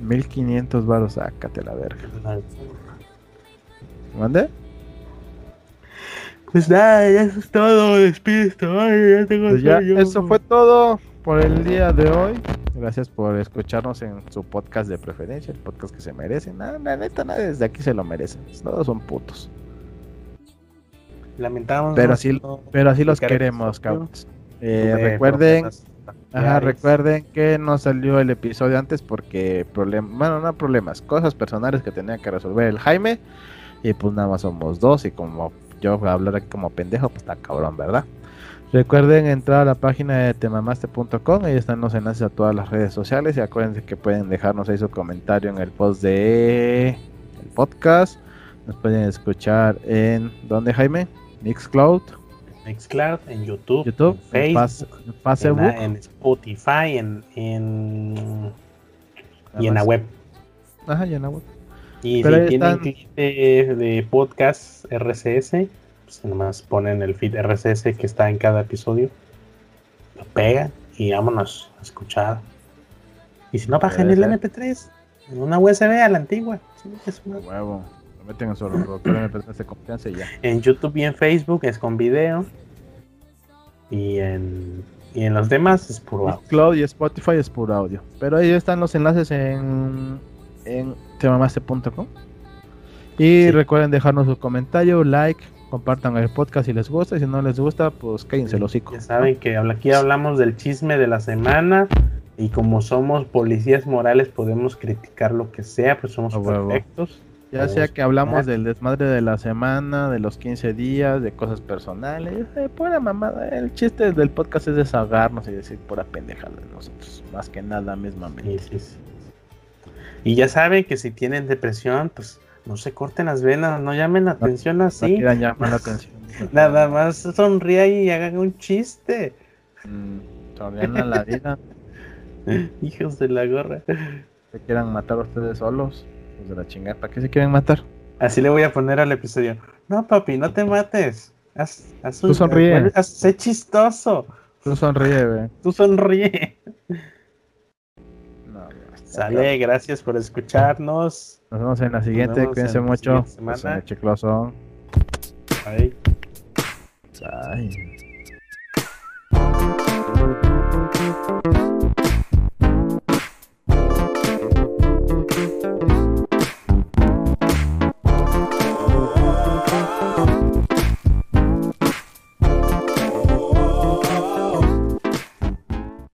1500 baros, sácate la verga. ¿Mande? Pues nada, ya eso es todo. Despido. Ay, ya tengo Pues ya, eso fue todo por el día de hoy. Gracias por escucharnos en su podcast de preferencia, el podcast que se merecen. Nada, la neta, nadie desde aquí se lo merecen. Todos son putos. Lamentamos. Pero así, pero así los queremos, cabros. Eh, recuerden, ajá, recuerden que no salió el episodio antes porque problemas, bueno, no problemas, cosas personales que tenía que resolver el Jaime. Y pues nada más somos dos. Y como yo voy a hablar aquí como pendejo, pues está cabrón, ¿verdad? Recuerden entrar a la página de temamaste.com, ahí están los enlaces a todas las redes sociales y acuérdense que pueden dejarnos ahí su comentario en el post de el podcast. Nos pueden escuchar en ¿dónde Jaime? Mixcloud, Mixcloud, en YouTube, YouTube, en Facebook, en Facebook, en, en Spotify, en, en- y en la web. Ajá, y en la web. Y Pero si tienen están- cliente de podcast RCS, pues nomás ponen el feed RCS que está en cada episodio, lo pegan y vámonos a escuchar. Y si no, bajen el Puede MP3 en una USB a la antigua. Sí, es una- Huevo. Meten en su reproductor MP3 de confianza y ya. En YouTube y en Facebook es con video. Y en, y en los demás es puro audio. Cloud y Spotify es puro audio. Pero ahí están los enlaces en, en temamaste.com. Y Sí. recuerden dejarnos su comentario, like, compartan el podcast si les gusta. Y si no les gusta, pues cállense el hocico. Ya saben que aquí hablamos del chisme de la semana Y como somos policías morales, podemos criticar lo que sea, pues somos huevo. Ya sea que hablamos del desmadre de la semana, de los 15 días, de cosas personales, eh, pura mamada. El chiste del podcast es desahogarnos y decir pura pendejada de nosotros, más que nada mismamente. Sí, sí, sí. Y ya saben que si tienen depresión, pues no se corten las venas, no llamen la atención No así. quieran llamar la atención. Nada más sonría y hagan un chiste. Mm, sonrían a la vida. Hijos de la gorra. Se quieran matar a ustedes solos. Pues de la chingada, ¿para qué se quieren matar? Así le voy a poner al episodio. No, papi, no te mates. Haz, haz Tú sonríe. haz- sé chistoso. Tú sonríe, güey. Tú sonríe. No, Sale, gracias por escucharnos. Nos vemos en la siguiente. Cuídense mucho. semana. Chicloso. Bye. Ay.